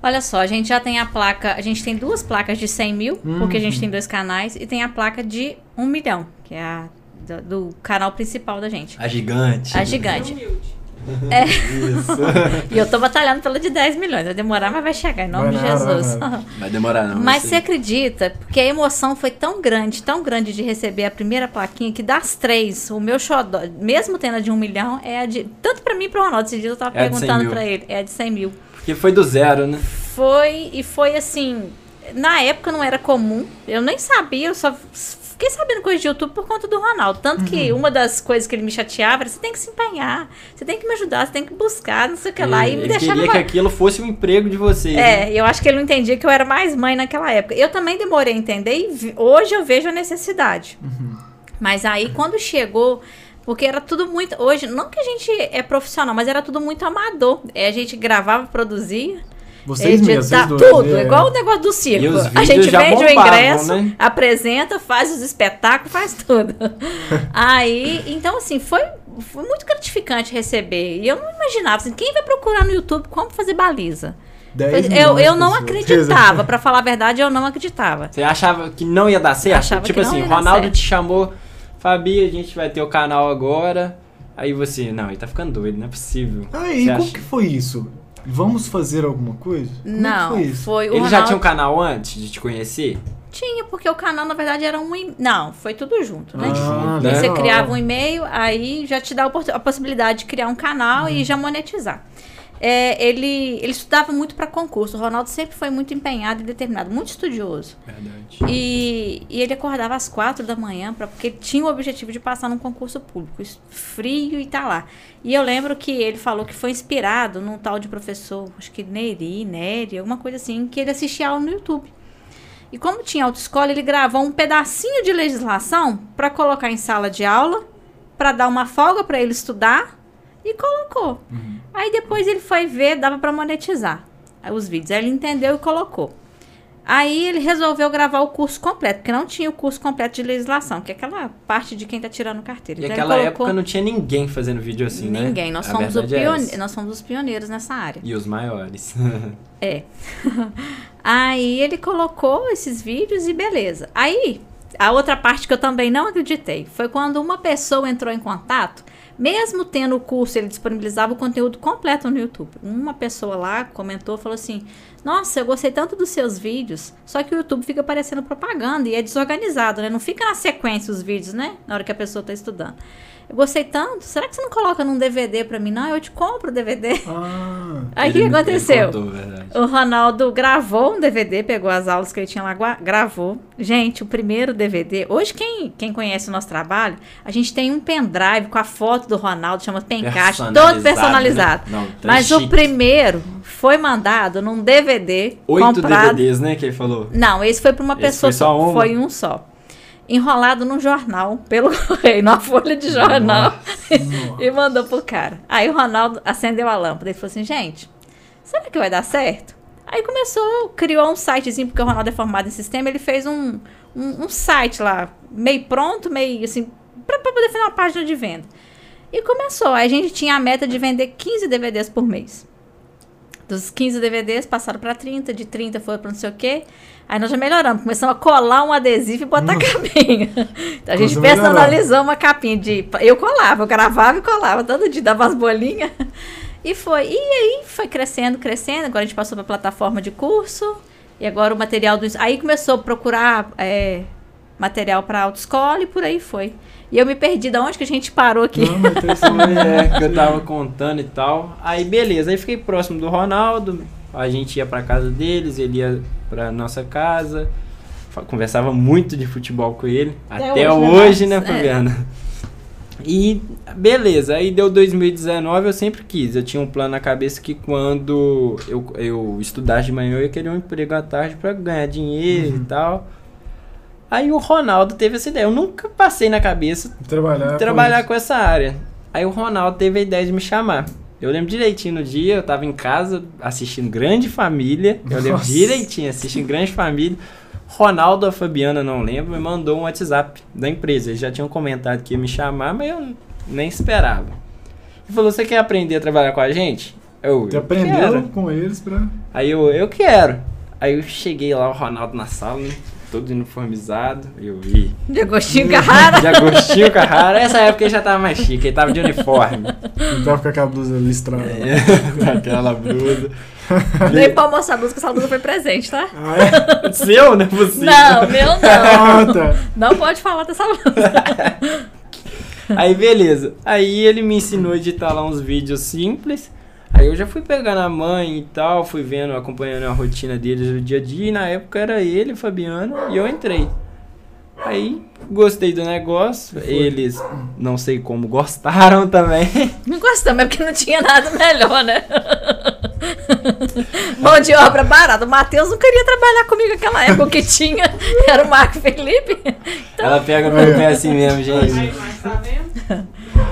Olha só, a gente já tem a placa, a gente tem duas placas de 100 mil, porque a gente Uhum. tem dois canais, e tem a placa de 1 milhão, que é a do, do canal principal da gente. A gigante. A gigante. Humilde. Isso. E eu tô batalhando pela de 10 milhões. Vai demorar, mas vai chegar, em nome Vai de Jesus. nada. Vai demorar não. Mas você acredita? Porque a emoção foi tão grande, tão grande de receber a primeira plaquinha, que das três, o meu xodó, mesmo tendo a de um milhão, é a de. Tanto pra mim e pro Ronaldo, esse dia eu tava É a de 100 perguntando pra ele, é a de 100 mil. Porque foi do zero, né? Foi, e foi assim. Na época não era comum, eu nem sabia, eu só fiquei sabendo coisa de YouTube por conta do Ronaldo. Tanto que Uhum. uma das coisas que ele me chateava era: você tem que se empenhar, você tem que me ajudar, você tem que buscar, não sei o que lá. E me deixava. queria que aquilo fosse o emprego de vocês. né? É, eu acho que ele não entendia que eu era mais mãe naquela época. Eu também demorei a entender e vi- hoje eu vejo a necessidade. Mas aí quando chegou, porque era tudo muito. Hoje, não que a gente é profissional, mas era tudo muito amador. É, a gente gravava, produzia. Vocês mesmos, vocês dois. tudo, é. igual o negócio do circo. E A gente vende o bombavam, ingresso, né? apresenta, faz os espetáculos, faz tudo. aí, então assim, foi, foi muito gratificante receber. E eu não imaginava, assim, quem vai procurar no YouTube como fazer baliza? 10 Pois, Eu, eu não acreditava, pra falar a verdade, eu não acreditava. Você achava que não ia dar certo? Achava tipo que não assim, Ronaldo certo. te chamou, Fabi, a gente vai ter o canal agora. Aí você, não, ele tá ficando doido, não é possível. Aí, Você como acha- que foi isso? Vamos fazer alguma coisa? Como é não, foi isso? foi o Ele já Ronaldo- tinha um canal antes de te conhecer? Tinha, porque o canal, na verdade, era um. e- Não, foi tudo junto, né? Ah, né? Você legal. criava um e-mail, aí já te dá a a possibilidade de criar um canal Uhum. e já monetizar. É, ele, ele estudava muito para concurso. O Ronaldo sempre foi muito empenhado e determinado, muito estudioso. Verdade. E, e ele acordava às quatro da manhã, pra, porque ele tinha o objetivo de passar num concurso público. Frio e tá lá. E eu lembro que ele falou que foi inspirado num tal de professor, acho que Neri, Nery, alguma coisa assim, que ele assistia aula no YouTube. E como tinha autoescola, ele gravou um pedacinho de legislação para colocar em sala de aula, para dar uma folga para ele estudar e colocou. Aí depois ele foi ver, dava para monetizar os vídeos. Aí ele entendeu e colocou. Aí ele resolveu gravar o curso completo, porque não tinha o curso completo de legislação, que é aquela parte de quem tá tirando carteira. E Então naquela colocou- época não tinha ninguém fazendo vídeo assim, né? Ninguém, nós somos, é pione- essa. nós somos os pioneiros nessa área. E os maiores. É. Aí ele colocou esses vídeos e beleza. Aí, a outra parte que eu também não acreditei foi quando uma pessoa entrou em contato, mesmo tendo o curso, ele disponibilizava o conteúdo completo no YouTube. Uma pessoa lá comentou, falou assim: Nossa, eu gostei tanto dos seus vídeos, só que o YouTube fica aparecendo propaganda e é desorganizado, né? Não fica na sequência os vídeos, né? Na hora que a pessoa tá estudando. Eu gostei tanto, será que você não coloca num DVD pra mim? Não, eu te compro o DVD. Ah, Aí o que aconteceu? contou. O Ronaldo gravou um DVD, pegou as aulas que ele tinha lá, gravou. Gente, o primeiro DVD. Hoje, quem, quem conhece o nosso trabalho, a gente tem um pendrive com a foto do Ronaldo, chama Pencast, todo Personalizado, personalizado. né? Não, tá Mas o chique. primeiro foi mandado num DVD Oito comprado. DVDs, né, que ele falou. Não, esse foi para uma Esse pessoa foi só uma? Foi um só. Enrolado num jornal, pelo correio, numa folha de jornal, e mandou pro cara. Aí o Ronaldo acendeu a lâmpada e falou assim, gente, será que vai dar certo? Aí começou, criou um sitezinho, porque o Ronaldo é formado em sistema, ele fez um, um, um site lá, meio pronto, meio assim, pra, pra poder fazer uma página de venda. E começou. Aí a gente tinha a meta de vender 15 DVDs por mês. Dos 15 DVDs passaram para 30, de 30 foi para não sei o quê. Aí nós já melhoramos, começamos a colar um adesivo e botar Hum. capinha. Então a gente Coisa personalizou uma capinha de. Eu colava, eu gravava e colava todo dia, dava umas bolinhas. E foi. E aí foi crescendo, crescendo. Agora a gente passou para plataforma de curso. E agora o material do. Aí começou a procurar é, material para autoescola e por aí foi. E eu me perdi de onde que a gente parou aqui. Não, mas É, que eu tava contando e tal. Aí beleza, aí fiquei próximo do Ronaldo. A gente ia pra casa deles, ele ia pra nossa casa. Conversava muito de futebol com ele. Até Até, hoje, né, hoje, né? É. Fabiana? E beleza, aí deu 2019, eu sempre quis. Eu tinha um plano na cabeça que quando eu, eu estudasse de manhã, eu ia querer um emprego à tarde pra ganhar dinheiro e tal. Aí o Ronaldo teve essa ideia. Eu nunca passei na cabeça Trabalhar. trabalhar com essa área. Aí o Ronaldo teve a ideia de me chamar. Eu lembro direitinho no dia, eu tava em casa assistindo Grande Família. Eu lembro Nossa. direitinho, assistindo Grande Família. Ronaldo a Fabiana, não lembro, me mandou um WhatsApp da empresa. Eles já tinham comentado que ia me chamar, mas eu nem esperava. Ele falou: Você quer aprender a trabalhar com a gente? Eu, Você eu aprendeu quero. com eles pra. Aí eu, eu quero. Aí eu cheguei lá, o Ronaldo na sala, né, todo uniformizado. Eu vi. De Agostinho Carrara. De Agostinho Carrara. Essa época ele já tava mais chique, ele tava de uniforme. Não tava com aquela blusa listrada. É, Aquela blusa. Nem pra mostrar a blusa, que essa blusa foi presente, tá? Ah, é? Seu, não é possível. Não, meu não. Ah, tá. Não pode falar dessa blusa. Aí beleza. Aí ele me ensinou a editar lá uns vídeos simples. Aí eu já fui pegando a mãe e tal, fui vendo, acompanhando a rotina deles do dia a dia. E na época era ele, Fabiano, e eu entrei. Aí gostei do negócio. Eles, não sei como, gostaram também. Não gostamos, é porque não tinha nada melhor, né? Mão de obra barata. O Matheus não queria trabalhar comigo naquela época. Que tinha era o Marco Felipe. Ela pega no meu pé assim mesmo, Aí, gente. mas tá vendo?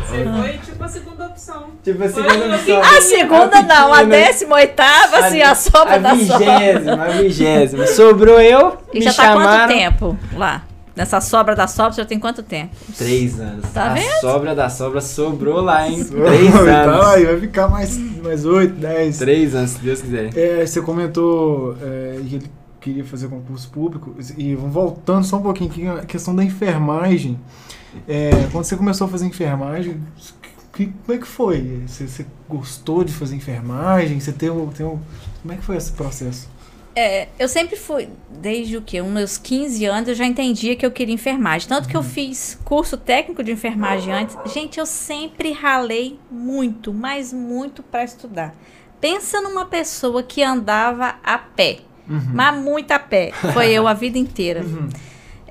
Você foi tipo a segunda opção. Tipo a segunda uma opção. A segunda não, a décima oitava, assim, a sobra a da sobra. vigésima, a vigésima. Sobrou eu, E me já tá chamaram. quanto tempo lá? Nessa sobra da sobra, já tem quanto tempo? Três anos. Tá a vendo? sobra da sobra sobrou lá, hein? Três Tá anos. aí, vai ficar mais, mais 8, 10. Três anos, se Deus quiser. É, você comentou é, que ele queria fazer concurso público. E vamos voltando só um pouquinho aqui, a questão da enfermagem. É, quando você começou a fazer enfermagem, que- como é que foi? Você, você gostou de fazer enfermagem? Você tem um, tem um, como é que foi esse processo? É, eu sempre fui, desde o que? Uns meus 15 anos, eu já entendia que eu queria enfermagem. Tanto que eu fiz curso técnico de enfermagem antes. Gente, eu sempre ralei muito, mas muito para estudar. Pensa numa pessoa que andava a pé, Uhum. mas muito a pé. Foi eu a vida inteira. Uhum.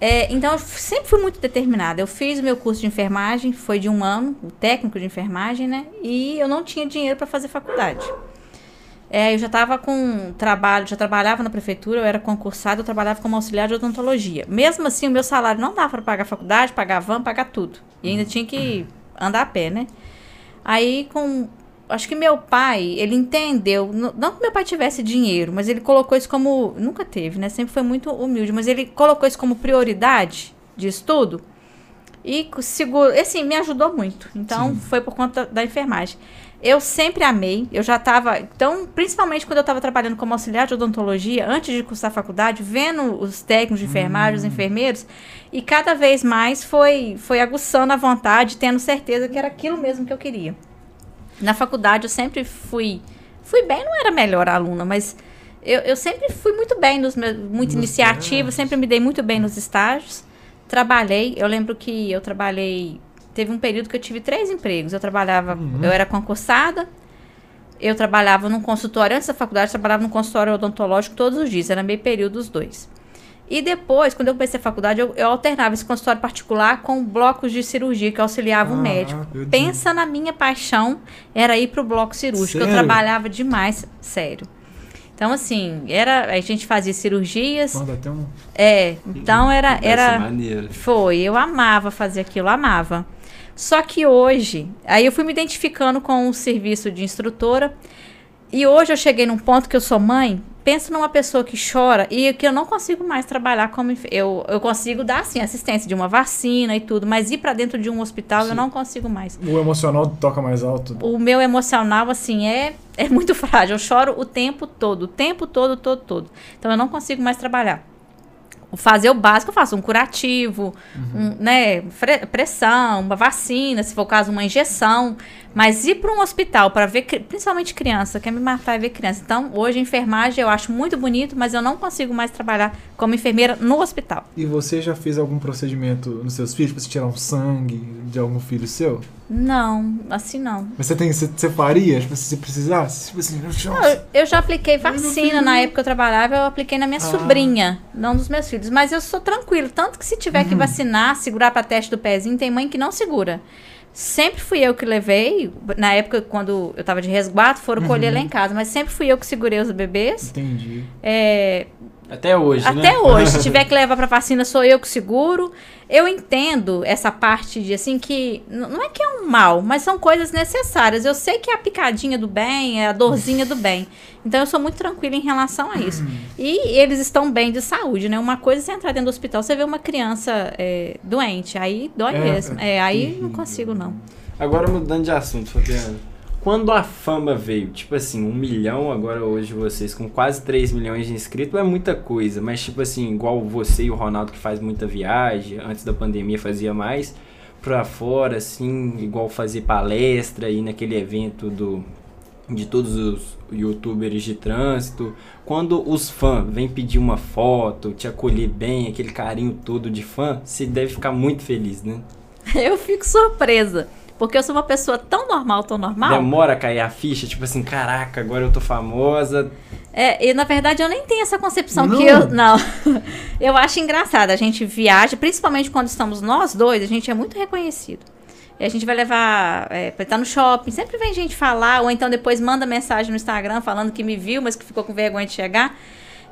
É, então, eu sempre fui muito determinada. Eu fiz o meu curso de enfermagem, foi de um ano, o técnico de enfermagem, né? E eu não tinha dinheiro para fazer faculdade. É, eu já estava com trabalho, já trabalhava na prefeitura, eu era concursada, eu trabalhava como auxiliar de odontologia. Mesmo assim, o meu salário não dava para pagar a faculdade, pagar van, pagar tudo. E ainda tinha que andar a pé, né? Aí, com. Acho que meu pai, ele entendeu. Não que meu pai tivesse dinheiro, mas ele colocou isso como. Nunca teve, né? Sempre foi muito humilde, mas ele colocou isso como prioridade de estudo. E seguro. Assim, me ajudou muito. Então, foi por conta da enfermagem. Eu sempre amei. Eu já estava. Então, principalmente quando eu estava trabalhando como auxiliar de odontologia, antes de cursar a faculdade, vendo os técnicos de enfermagem, os enfermeiros, e cada vez mais foi, foi aguçando a vontade, tendo certeza que era aquilo mesmo que eu queria. Na faculdade eu sempre fui. Fui bem, não era a melhor aluna, mas eu, eu sempre fui muito bem nos meus. Muito Nos iniciativa, sempre me dei muito bem nos estágios. Trabalhei, eu lembro que eu trabalhei. Teve um período que eu tive três empregos. Eu trabalhava, Uhum. eu era concursada, eu trabalhava num consultório, antes da faculdade, eu trabalhava num consultório odontológico todos os dias, era meio período os dois. E depois, quando eu comecei a faculdade, eu, eu alternava esse consultório particular com blocos de cirurgia que auxiliava o Ah, médico. meu Deus. Pensa na minha paixão, era ir pro bloco cirúrgico. Eu Sério? trabalhava demais, sério. Então, assim, era, a gente fazia cirurgias. Dá até um... É, então era. Deve ser era maneiro. foi, eu amava fazer aquilo, amava. Só que hoje, aí eu fui me identificando com o serviço de instrutora. E hoje eu cheguei num ponto que eu sou mãe. Penso numa pessoa que chora e que eu não consigo mais trabalhar como eu eu consigo dar assim assistência de uma vacina e tudo, mas ir para dentro de um hospital eu Sim. não consigo mais. O emocional toca mais alto. O meu emocional assim é é muito frágil. Eu choro o tempo todo, o tempo todo, todo, todo. Então eu não consigo mais trabalhar. Fazer o básico, eu faço um curativo, um, né, pressão, uma vacina, se for o caso, uma injeção. Mas ir para um hospital para ver, principalmente criança, quer me matar e ver criança. Então, hoje, enfermagem eu acho muito bonito, mas eu não consigo mais trabalhar como enfermeira no hospital. E você já fez algum procedimento nos seus filhos você tirar um sangue de algum filho seu? Não, assim não. Mas você tem, você, você faria, tipo, se você precisasse? Tipo assim, Não, eu, já apliquei vacina na época que eu trabalhava, eu apliquei na minha Ah. sobrinha, não dos meus filhos. Mas eu sou tranquilo, tanto que se tiver que vacinar, segurar para teste do pezinho, tem mãe que não segura. Sempre fui eu que levei, na época quando eu tava de resguardo, foram colher lá em casa, mas sempre fui eu que segurei os bebês. Entendi. É, Até hoje, né? até hoje, se tiver que levar pra vacina, sou eu que seguro. Eu entendo essa parte de assim que não é que é um mal, mas são coisas necessárias. Eu sei que é a picadinha do bem, é a dorzinha do bem. Então eu sou muito tranquila em relação a isso. E eles estão bem de saúde, né? Uma coisa é você entrar dentro do hospital, você vê uma criança é, doente, aí dói É, mesmo. É, aí não consigo não. Agora mudando de assunto, Fabiana. Quando a fama veio, tipo assim, um milhão, agora hoje vocês com quase 3 milhões de inscritos é muita coisa, mas tipo assim, igual você e o Ronaldo que faz muita viagem, antes da pandemia fazia mais, pra fora, assim, igual fazer palestra, ir naquele evento do de todos os youtubers de trânsito, quando os fãs vêm pedir uma foto, te acolher bem, aquele carinho todo de fã, você deve ficar muito feliz, né? Eu fico surpresa. Porque eu sou uma pessoa tão normal, tão normal. Demora a cair a ficha, tipo assim, caraca, agora eu tô famosa. É, e na verdade eu nem tenho essa concepção Não? que eu. Não. eu acho engraçado. A gente viaja, principalmente quando estamos nós dois, a gente é muito reconhecido. E a gente vai levar é, estar no shopping. Sempre vem gente falar, ou então depois manda mensagem no Instagram falando que me viu, mas que ficou com vergonha de chegar.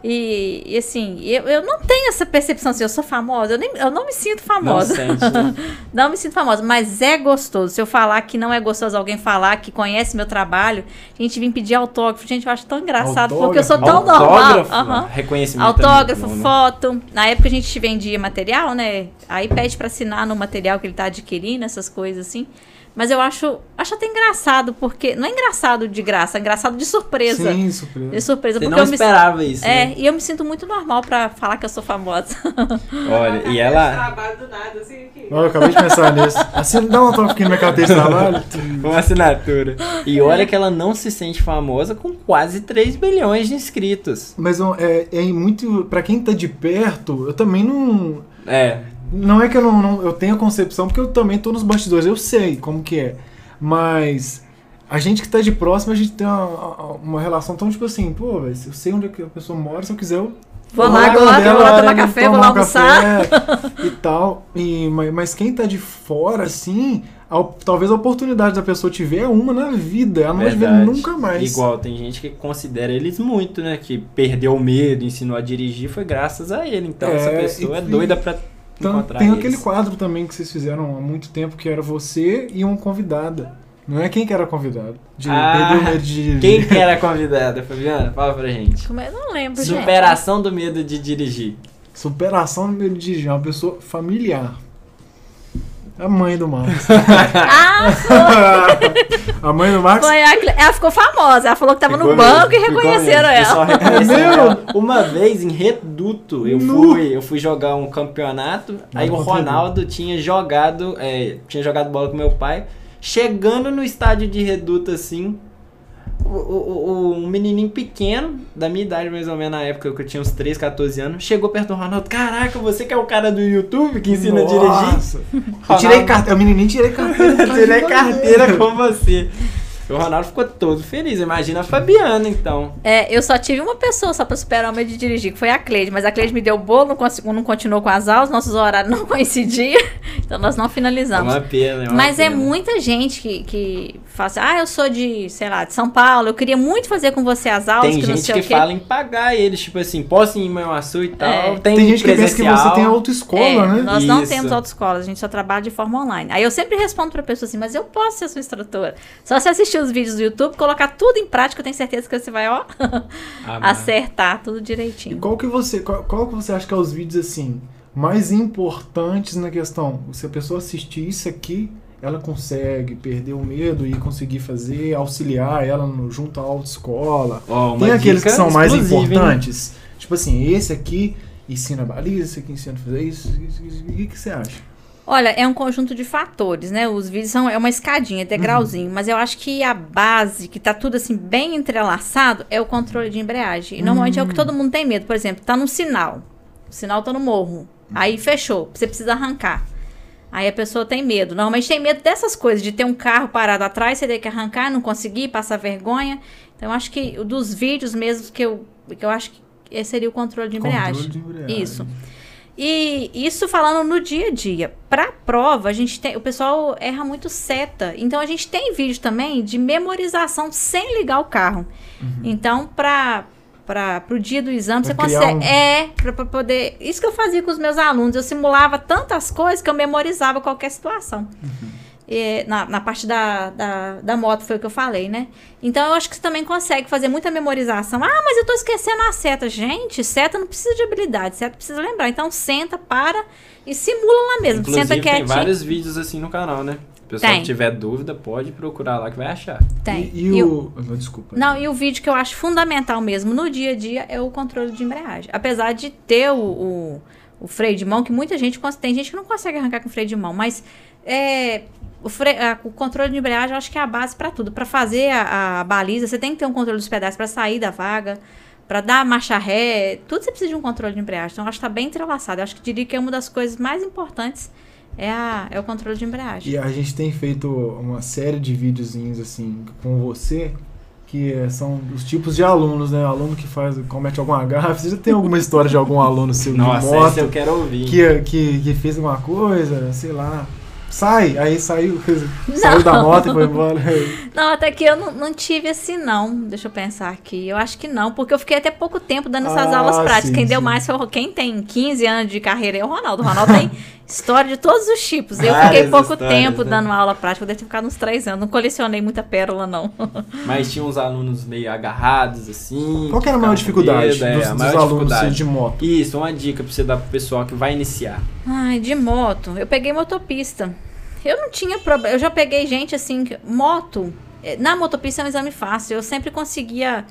E, e, assim, eu, eu não tenho essa percepção assim, eu sou famosa, eu, nem, eu não me sinto Não famosa. sente, né? Não me sinto famosa, mas é gostoso. Se eu falar que não é gostoso alguém falar que conhece meu trabalho, a gente vem pedir autógrafo. Gente, eu acho tão engraçado, porque eu sou tão normal. Autógrafo, Aham. reconhecimento. Autógrafo, né? foto. Na época a gente vendia material, né? Aí pede pra assinar no material que ele tá adquirindo, essas coisas assim. Mas eu acho, acho até engraçado, porque. Não é engraçado de graça, é engraçado de surpresa. Sim, surpresa. De surpresa, Você porque não eu me. esperava isso, É, né? e eu me sinto muito normal pra falar que eu sou famosa. Olha, e Eu ela... trabalho do nada, assim, que... Olha, eu acabei de pensar nisso. Assim, dá uma toque aqui na minha carteira de trabalho. Uma assinatura. E olha que ela não se sente famosa com quase 3 bilhões de inscritos. Mas é, é muito. Pra quem tá de perto, eu também não. É, Não é que eu não, não- eu tenho a concepção, porque eu também tô nos bastidores, eu sei como que é. Mas a gente que tá de próximo, a gente tem uma, uma relação tão tipo assim, pô, velho, eu sei onde é que a pessoa mora, se eu quiser eu Vou vou lá agora, dela, vou lá tomar tomar café, vou lá almoçar. café e tal. E, mas, mas quem tá de fora, assim, ao- talvez a oportunidade da pessoa tiver é uma na vida, ela não vai ver nunca mais. Igual, tem gente que considera eles muito, né? Que perdeu o medo, ensinou a dirigir, foi graças a ele. Então É, essa pessoa e- é doida pra encontrar tem eles. aquele quadro também que vocês fizeram há muito tempo, que era você e uma convidada. Não é quem que era convidado. De Ah, perder o medo de dirigir. Quem que era convidada, Fabiana? Fala pra gente. Como é? Eu não lembro, gente. Superação do medo de dirigir. Superação do medo de dirigir. Uma pessoa familiar. A mãe do Marcos. Ah, a mãe do Marcos. foi a... Ela ficou famosa. Ela falou que tava Ficou no banco mesmo, e reconheceram ela. reconheceu É. Uma vez em Reduto, eu fui, eu fui jogar um campeonato, aí o Ronaldo tinha jogado, é, tinha jogado bola com meu pai. Chegando no estádio de Reduto assim, o, o, um menininho pequeno, da minha idade mais ou menos na época, que eu tinha uns 13, 14 anos, chegou perto do Ronaldo. Caraca, você que é o cara do YouTube que ensina a dirigir? Nossa. Eu tirei carteira. O menininho tirei carteira. Tirei carteira com você. O Ronaldo ficou todo feliz. Imagina a Fabiana, então. É, eu só tive uma pessoa só pra superar o medo de dirigir, que foi a Cleide. Mas a Cleide me deu bolo, não, não continuou com as aulas, nossos horários não coincidiam. Então nós não É finalizamos. uma pena. É uma Mas é pena. muita gente que, que fala assim, ah, eu sou de, sei lá, de São Paulo, eu queria muito fazer com você as aulas, Tem que não gente sei que o quê. fala em pagar eles, tipo assim, posso ir em Manhuaçu e tal. É. Tem, Tem gente que pensa que você presencial. tem autoescola, É, né? Nós não Isso. temos autoescola, a gente só trabalha de forma online. Aí eu sempre respondo pra pessoa assim, mas eu posso ser sua instrutora. Só você assistir os vídeos do YouTube, colocar tudo em prática, eu tenho certeza que você vai, ó, Ah, acertar tudo E direitinho. qual que você, qual, qual que você acha que é os vídeos assim mais importantes na questão? Se a pessoa assistir isso aqui, ela consegue perder o medo e conseguir fazer, auxiliar ela no, junto à autoescola. Uma Tem aqueles que são mais importantes. Tipo assim, esse aqui ensina baliza, esse aqui ensina a fazer isso. O que, que você acha? Olha, é um conjunto de fatores, né? Os vídeos são é uma escadinha, degrauzinho, mas eu acho que a base, que tá tudo assim bem entrelaçado, é o controle de embreagem. E normalmente é o que todo mundo tem medo. Por exemplo, tá num sinal. O sinal tá no morro. Aí fechou, você precisa arrancar. Aí a pessoa tem medo. Normalmente tem medo dessas coisas, de ter um carro parado atrás, você ter que arrancar, não conseguir, passar vergonha. Então eu acho que o dos vídeos mesmo que eu, que eu acho que esse seria o controle de embreagem. Controle de embreagem. Isso. E isso falando no dia a dia. Pra prova, a gente tem. O pessoal erra muito seta. Então a gente tem vídeo também de memorização sem ligar o carro. Então, pra. Para o dia do exame, Uhum. Pra você consegue. um- É, para poder. Isso que eu fazia com os meus alunos. Eu simulava tantas coisas que eu memorizava qualquer situação. Uhum. E na, na parte da, da, da moto foi o que eu falei, né? Então eu acho que você também consegue fazer muita memorização. Ah, mas eu tô esquecendo a seta. Gente, seta não precisa de habilidade, seta precisa lembrar. Então senta, para e simula lá mesmo. Inclusive, senta tem quietinho. vários vídeos assim no canal, né? O pessoal Tem. que tiver dúvida, pode procurar lá que vai achar. Tem. E, e E o... Não, desculpa. Não, e o vídeo que eu acho fundamental mesmo no dia a dia é o controle de embreagem. Apesar de ter o, o, o freio de mão, que muita gente tem gente que não consegue arrancar com freio de mão, mas é, o, fre- a- o controle de embreagem eu acho que é a base para tudo. Para fazer a, a baliza, você tem que ter um controle dos pedais para sair da vaga, para dar marcha ré, tudo você precisa de um controle de embreagem. Então eu acho que está bem entrelaçado. Eu acho que diria que é uma das coisas mais importantes é, a, é o controle de embreagem. E a gente tem feito uma série de videozinhos assim com você, que são os tipos de alunos, né? Aluno que faz, comete alguma gafe. Você já tem alguma história de algum aluno seu Nossa, de moto eu quero ouvir. que, que, que fez alguma coisa, sei lá. Sai, aí saiu, saiu da moto e foi embora. Não, até que eu não, não tive assim, não. Deixa eu pensar aqui. Eu acho que não, porque eu fiquei até pouco tempo dando essas Ah, aulas práticas. sim, quem deu sim. mais foi o quem tem 15 anos de carreira é o Ronaldo. O Ronaldo tem história de todos os tipos. Eu Várias fiquei pouco tempo né? dando aula prática, eu devo ter ficado uns três anos. Não colecionei muita pérola, não. Mas tinha uns alunos meio agarrados, assim. Qual que era a maior dificuldade medo, é, dos, a dos maior alunos dificuldade. seus de moto? Isso, uma dica pra você dar pro pessoal que vai iniciar. Ai, de moto. Eu peguei motopista. Eu não tinha problema. Eu já peguei gente assim, moto. eh, Na motopista é um exame fácil. Eu sempre conseguia,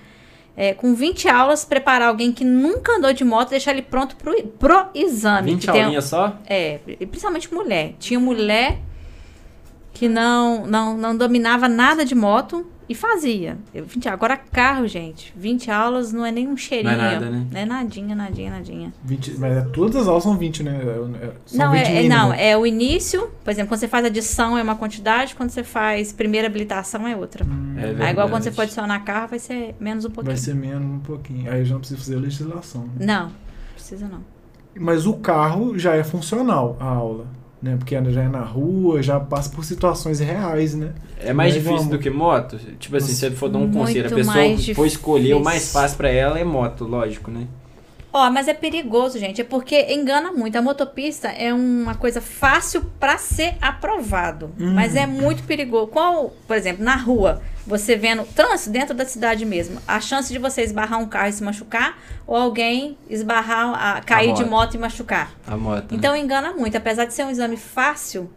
eh, com 20 aulas, preparar alguém que nunca andou de moto, deixar ele pronto pro, pro exame. 20 que tem- aulinhas só? É, principalmente mulher. Tinha mulher que não, não, não dominava nada de moto e fazia. Eu, 20, agora carro, gente. 20 aulas não é nem um cheirinho. Não é nada, né? Não é nadinha, nadinha, nadinha. 20, mas é- todas as aulas são 20, né? É- é- São Não, 20 é, mínimo. não, é o início. Por exemplo, quando você faz adição é uma quantidade, quando você faz primeira habilitação é outra. É Aí, igual quando você verdade. for adicionar carro, vai ser menos um pouquinho. Vai ser menos um pouquinho. Aí já não precisa fazer legislação. né? Não, precisa não. Mas o carro já é funcional, a aula. Né? Porque já é na rua, já passa por situações reais, né? É mais Mas difícil vamos. do que moto? Tipo assim, se você for dar um conselho, a pessoa for escolher o mais fácil pra ela é moto, lógico, né? Ó, mas é perigoso, gente. É porque engana muito. A motopista é uma coisa fácil pra ser aprovado. Hum. Mas é muito perigoso. Qual, por exemplo, na rua, você vendo trânsito dentro da cidade mesmo, a chance de você esbarrar um carro e se machucar, ou alguém esbarrar, a, cair de moto. moto e machucar. A moto. né? Então engana muito. Apesar de ser um exame fácil,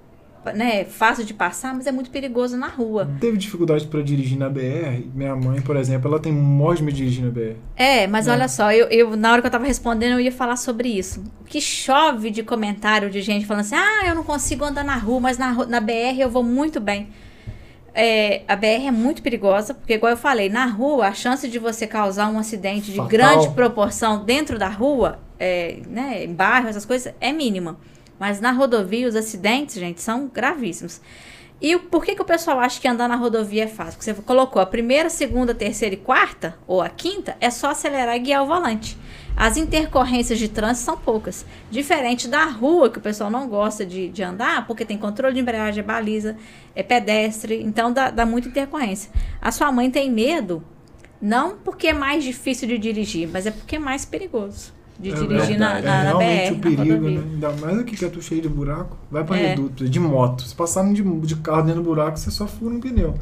né? Fácil de passar, mas é muito perigoso na rua. Teve dificuldade pra dirigir na BR. Minha mãe, por exemplo, ela tem morte de me dirigir na BR. É, mas É. olha só, eu, eu- na hora que eu tava respondendo, eu ia falar sobre isso. O que chove de comentário de gente falando assim: ah, eu não consigo andar na rua, mas na, na BR eu vou muito bem. É, a BR é muito perigosa, porque, igual eu falei, na rua, a chance de você causar um acidente de Fatal. grande proporção dentro da rua, é, né, em bairro, essas coisas, é mínima. Mas na rodovia, os acidentes, gente, são gravíssimos. E por que, que o pessoal acha que andar na rodovia é fácil? Porque você colocou a primeira, segunda, terceira e quarta, ou a quinta, é só acelerar e guiar o volante. As intercorrências de trânsito são poucas. Diferente da rua, que o pessoal não gosta de, de andar, porque tem controle de embreagem, é baliza, é pedestre, então dá, dá muita intercorrência. A sua mãe tem medo, não porque é mais difícil de dirigir, mas é porque é mais perigoso de É dirigir na, verdade. na, é na realmente BR, o na perigo, né? Ainda mais aqui que é tu cheio de buraco. Vai pra É. reduto, de moto. Se passar de, de carro dentro do buraco, você só fura um pneu.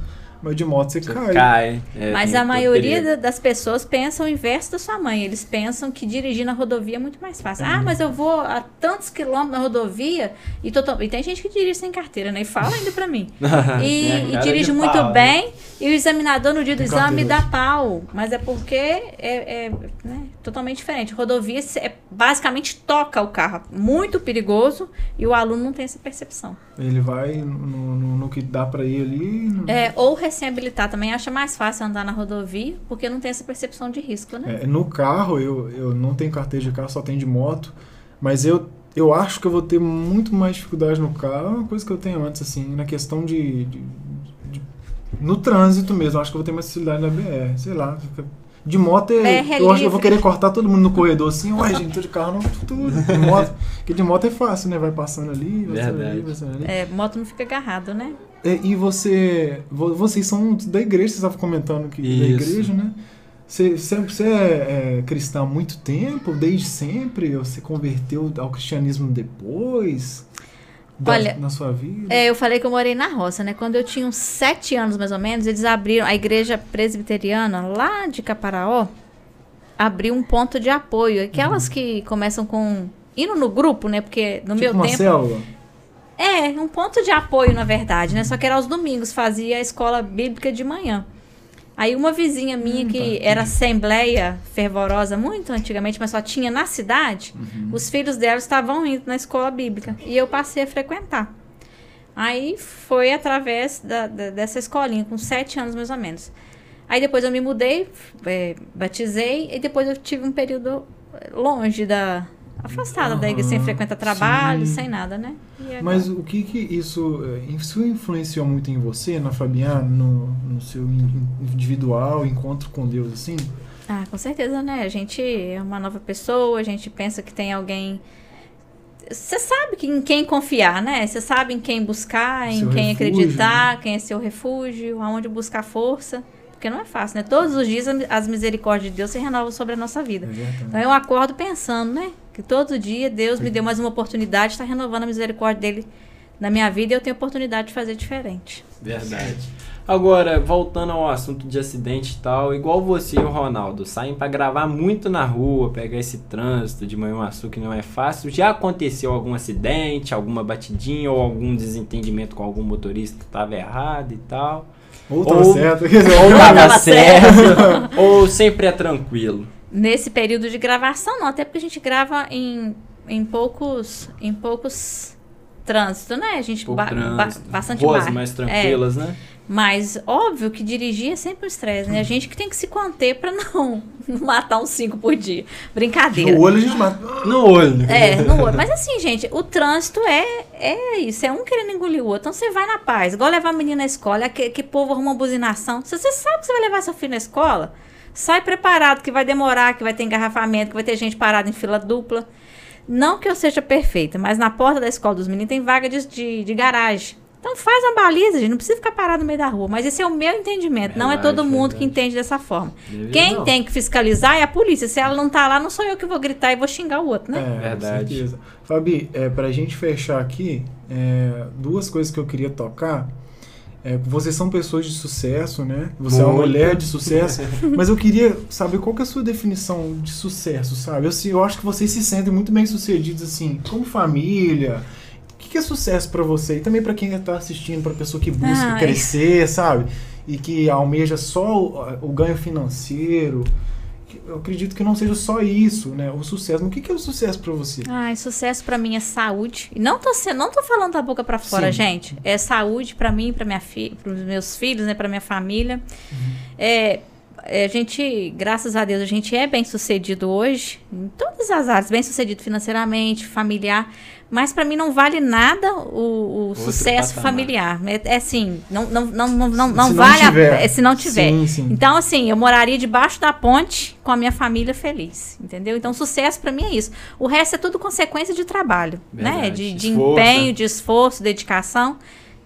Mas de moto você, Você cai. cai. é, Mas a maioria perigo. da- das pessoas pensam o inverso da sua mãe. Eles pensam que dirigir na rodovia é muito mais fácil. Ah, mas eu vou a tantos quilômetros na rodovia e, tô, tão- e tem gente que dirige sem carteira, né? E fala ainda pra mim. E, a e dirige muito pau, né? E o examinador no dia do Tem exame dá pau. Mas é porque é, é, né, totalmente diferente. Rodovia é, basicamente toca o carro. Muito perigoso e o aluno não tem essa percepção. Ele vai no, no- no que dá pra ir ali. no- É, ou recém-habilitar também acha mais fácil andar na rodovia porque não tem essa percepção de risco, né? É, no carro, eu, eu não tenho carteira de carro, só tenho de moto. Mas eu, eu acho que eu vou ter muito mais dificuldade no carro. É uma coisa que eu tenho antes, assim, na questão de- de- no trânsito mesmo. Acho que eu vou ter mais facilidade na BR. Sei lá. fica- De moto, é, é eu acho que eu vou livre. querer cortar todo mundo no corredor assim. Ué, gente, tô de carro, não, tudo. De moto. Porque de moto é fácil, né? Vai passando ali, vai passando ali, vai passando ali. É, moto não fica agarrado, né? É, e você. vo- Vocês são da igreja, você estava comentando que da Isso. igreja, né? Você, você, você é, é cristão há muito tempo, desde sempre? Ou você converteu ao cristianismo depois? Da- Olha, na sua vida? É, eu falei que eu morei na roça, né? Quando eu tinha uns sete anos, mais ou menos, eles abriram, a igreja presbiteriana lá de Caparaó, abriu um ponto de apoio. Aquelas que começam com... Indo no grupo, né? Porque no tipo meu uma tempo... célula? É, um ponto de apoio, na verdade, né? Só que era aos domingos, fazia a escola bíblica de manhã. Aí uma vizinha minha Hum, que tá, era assembleia fervorosa muito antigamente, mas só tinha na cidade, Uhum. os filhos dela estavam indo na escola bíblica. E eu passei a frequentar. Aí foi através da- da- dessa escolinha, com sete anos mais ou menos. Aí depois eu me mudei, é, batizei, e depois eu tive um período longe da. Afastada da igreja, sem Aham, frequentar trabalho, sim. sem nada, né? Mas o que que isso, eh, isso influenciou muito em você, na Fabiana, no, no seu in- individual encontro com Deus, assim? Ah, com certeza, né? A gente é uma nova pessoa, a gente pensa que tem alguém. Você sabe em quem confiar, né? Você sabe em quem buscar, em Seu quem refúgio, acreditar, quem é seu refúgio, aonde buscar força. Porque não é fácil, né? Todos os dias as misericórdias de Deus se renovam sobre a nossa É vida. verdade. Então eu acordo pensando, né? Que todo dia Deus me deu mais uma oportunidade, está renovando a misericórdia dele na minha vida e eu tenho oportunidade de fazer diferente. Verdade. Agora, voltando ao assunto de acidente e tal, igual você e o Ronaldo, saem pra gravar muito na rua, pegar esse trânsito de Manhuaçu que não é fácil. Já aconteceu algum acidente, alguma batidinha ou algum desentendimento com algum motorista que tava errado e tal? Ou tava Ou- certo. Ou tava tava certo, ou sempre é tranquilo. Nesse período de gravação, não, até porque a gente grava em, em poucos em poucos trânsito, né? A gente Pouco ba- ba- trânsito, bastante ruas mar. mais É, tranquilas, né? mas óbvio que dirigir é sempre um estresse, né? A gente que tem que se conter pra não, não matar uns cinco por dia. Brincadeira. No olho a gente mata. No olho. É, no olho. Mas assim, gente, o trânsito é, é isso, é um querendo engolir o outro. Então você vai na paz, igual levar a menina na escola, que, que povo arruma uma buzinação. Se você sabe que você vai levar seu filho na escola, sai preparado, que vai demorar, que vai ter engarrafamento, que vai ter gente parada em fila dupla. Não que eu seja perfeita, mas na porta da escola dos meninos tem vaga de, de, de garagem. Então faz uma baliza, gente, não precisa ficar parado no meio da rua. Mas esse é o meu entendimento, não é Verdade, todo mundo que verdade. entende dessa forma. Deve- Quem não. tem que fiscalizar é a polícia. Se ela não tá lá, não sou eu que vou gritar e vou xingar o outro, né? É, Verdade. Com certeza. Fabi, é, pra gente fechar aqui, é, duas coisas que eu queria tocar. É, vocês são pessoas de sucesso, né? Você é uma Muito. mulher de sucesso. mas eu queria saber qual que é a sua definição de sucesso, sabe? Eu, eu acho que vocês se sentem muito bem sucedidos, assim, como família. O que, que é sucesso pra você? E também pra quem tá assistindo, pra pessoa que busca Ai. crescer, sabe? E que almeja só o, o ganho financeiro. Eu acredito que não seja só isso, né? O sucesso. O que que é o sucesso pra você? Ai, sucesso pra mim é saúde. E não tô sendo, não tô falando da boca pra fora, Sim. gente. É saúde pra mim, para minha filha, pros meus filhos, né, para minha família. Uhum. É, a gente, graças a Deus, a gente é bem sucedido hoje, em todas as áreas, bem sucedido financeiramente, familiar, mas para mim não vale nada o, o sucesso patamar. familiar. É, é assim, não, não, não, não, não, Se não vale tiver. a, é, se não tiver. Sim, sim. Então, assim, eu moraria debaixo da ponte com a minha família feliz, entendeu? Então, sucesso para mim é isso. O resto é tudo consequência de trabalho, né? Verdade. De, de Esforço. empenho, de esforço, dedicação.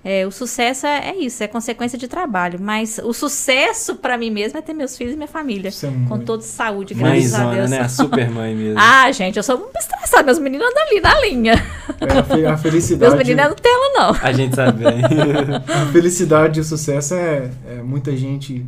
É, o sucesso é, é isso, é consequência de trabalho. Mas o sucesso para mim mesmo é ter meus filhos e minha família. É Com muito- toda saúde, graças a Mãezona, Deus. né? A super mãe mesmo. Ah, gente, eu sou muito estressada. Meus meninos andam ali na linha. É, a, fe- a felicidade. Meus meninos é Nutella, não. A gente sabe bem. A felicidade e o sucesso é, é muita gente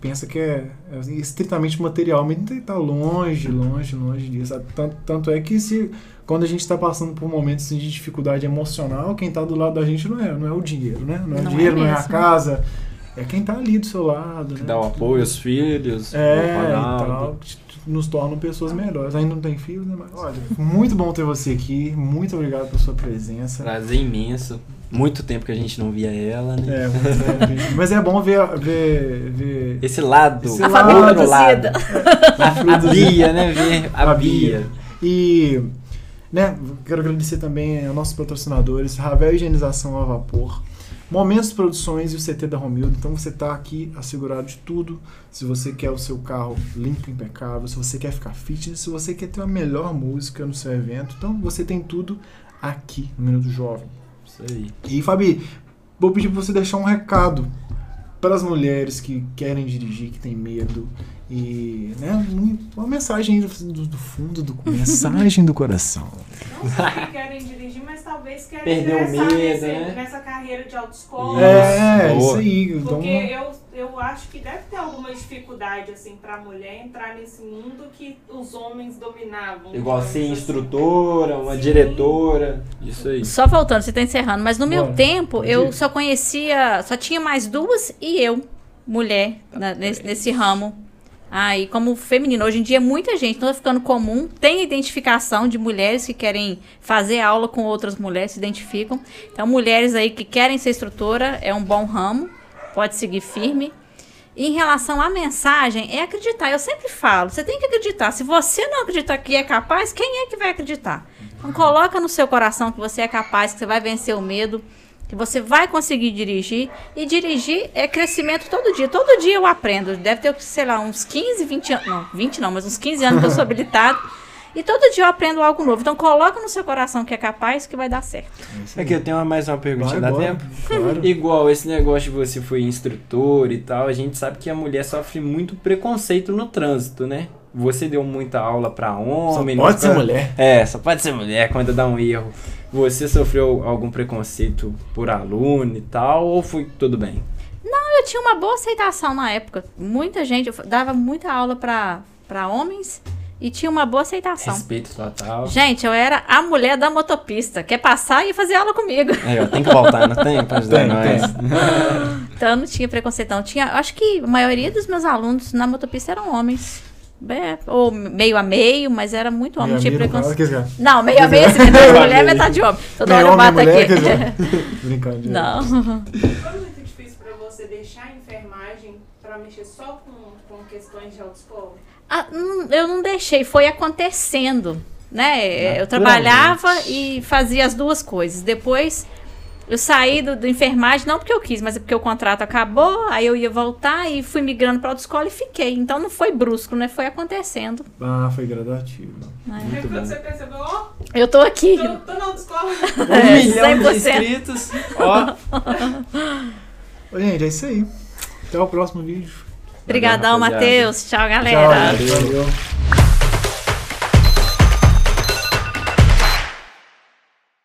pensa que é, é estritamente material, mas está longe, longe, longe disso. Tanto, tanto é que se quando a gente está passando por momentos de dificuldade emocional, quem está do lado da gente não é, não é o dinheiro, né? Não é o é dinheiro, não é a casa, é quem está ali do seu lado, né? Dá o apoio aos filhos. É, e Ronaldo. tal, que nos tornam pessoas melhores. Ainda não tem filhos, né? Mas, olha, muito bom ter você aqui. Muito obrigado pela sua presença. Prazer imenso. Muito tempo que a gente não via ela, né? É. Mas é bom ver, ver, ver Esse lado. Esse A lado. família outro lado. produzida. A, a Bia, né? Ver a, A Bia. Bia. E, né, quero agradecer também aos nossos patrocinadores, Ravel Higienização a Vapor, Momentos Produções e o CT da Romildo. Então você está aqui assegurado de tudo. Se você quer o seu carro limpo, impecável, se você quer ficar fitness, se você quer ter uma melhor música no seu evento, então você tem tudo aqui no Minuto Jovem. Isso aí. E Fabi, vou pedir para você deixar um recado para as mulheres que querem dirigir, que têm medo. E, né, um- uma mensagem aí do, do fundo do mensagem do coração. Não só que querem dirigir, mas talvez querem Perdeu medo, nesse- né? nessa carreira de autoescola. É, Boa. isso aí. Então, Porque eu, eu acho que deve ter alguma dificuldade, assim, pra mulher entrar nesse mundo que os homens dominavam. Igual ser assim. instrutora, uma Sim. diretora. Isso aí. Só voltando, você tá encerrando. Mas no meu Bora. tempo, eu só conhecia, só tinha mais duas e eu, mulher, na- nesse, nesse ramo. Aí, como feminino, hoje em dia muita gente, não tá ficando comum, tem identificação de mulheres que querem fazer aula com outras mulheres, se identificam. Então, mulheres aí que querem ser instrutora, é um bom ramo, pode seguir firme. E em relação à mensagem, é acreditar. Eu sempre falo, você tem que acreditar. Se você não acreditar que é capaz, quem é que vai acreditar? Então coloca no seu coração que você é capaz, que você vai vencer o medo, que você vai conseguir dirigir. E dirigir é crescimento todo dia. Todo dia eu aprendo. Deve ter, sei lá, uns 15, 20 anos. Não, 20 não, mas uns 15 anos que eu sou habilitado. E todo dia eu aprendo algo novo. Então coloca no seu coração que é capaz que vai dar certo. Aqui eu tenho uma- mais uma perguntinha, Vai, dá bora. tempo? Claro. Igual esse negócio de você foi instrutor e tal, a gente sabe que a mulher sofre muito preconceito no trânsito, né? Você deu muita aula pra Só homem. pode não ser pra- mulher. É, só pode ser mulher quando dá um erro. Você sofreu algum preconceito por aluno e tal, ou foi tudo bem? Eu tinha uma boa aceitação na época. Muita gente, eu dava muita aula pra homens e tinha uma boa aceitação. Respeito total. Gente, eu era a mulher da motopista. Quer passar e fazer aula comigo. Aí, ó, tem que voltar, não tem? Pra ajudar Tem, nós. Então eu não tinha preconceito. Não. Tinha, acho que a maioria dos meus alunos na motopista eram homens. É, ou meio a meio, mas era muito homem, não tinha Meio cara, preconceito. Não, meio a meio, metade mulher, metade homem. Toda hora meio eu homem, bato aqui. Brincadeira. Não. Foi muito difícil pra você deixar a pra mexer só com, com questões de autoescola? Ah, eu não deixei, foi acontecendo, né? Eu trabalhava e fazia as duas coisas. Depois eu saí do, do enfermagem, não porque eu quis, mas é porque o contrato acabou, aí eu ia voltar e fui migrando para autoescola e fiquei. Então não foi brusco, né? Foi acontecendo. Ah, foi gradativo. né? Aí quando você percebeu, ó, Eu tô aqui. tô, tô na autoescola. Um É, milhão de 100%. inscritos. Ó, Gente, é isso aí. Até o próximo vídeo. Obrigadão, Matheus. Tchau, galera. Tchau, valeu. valeu.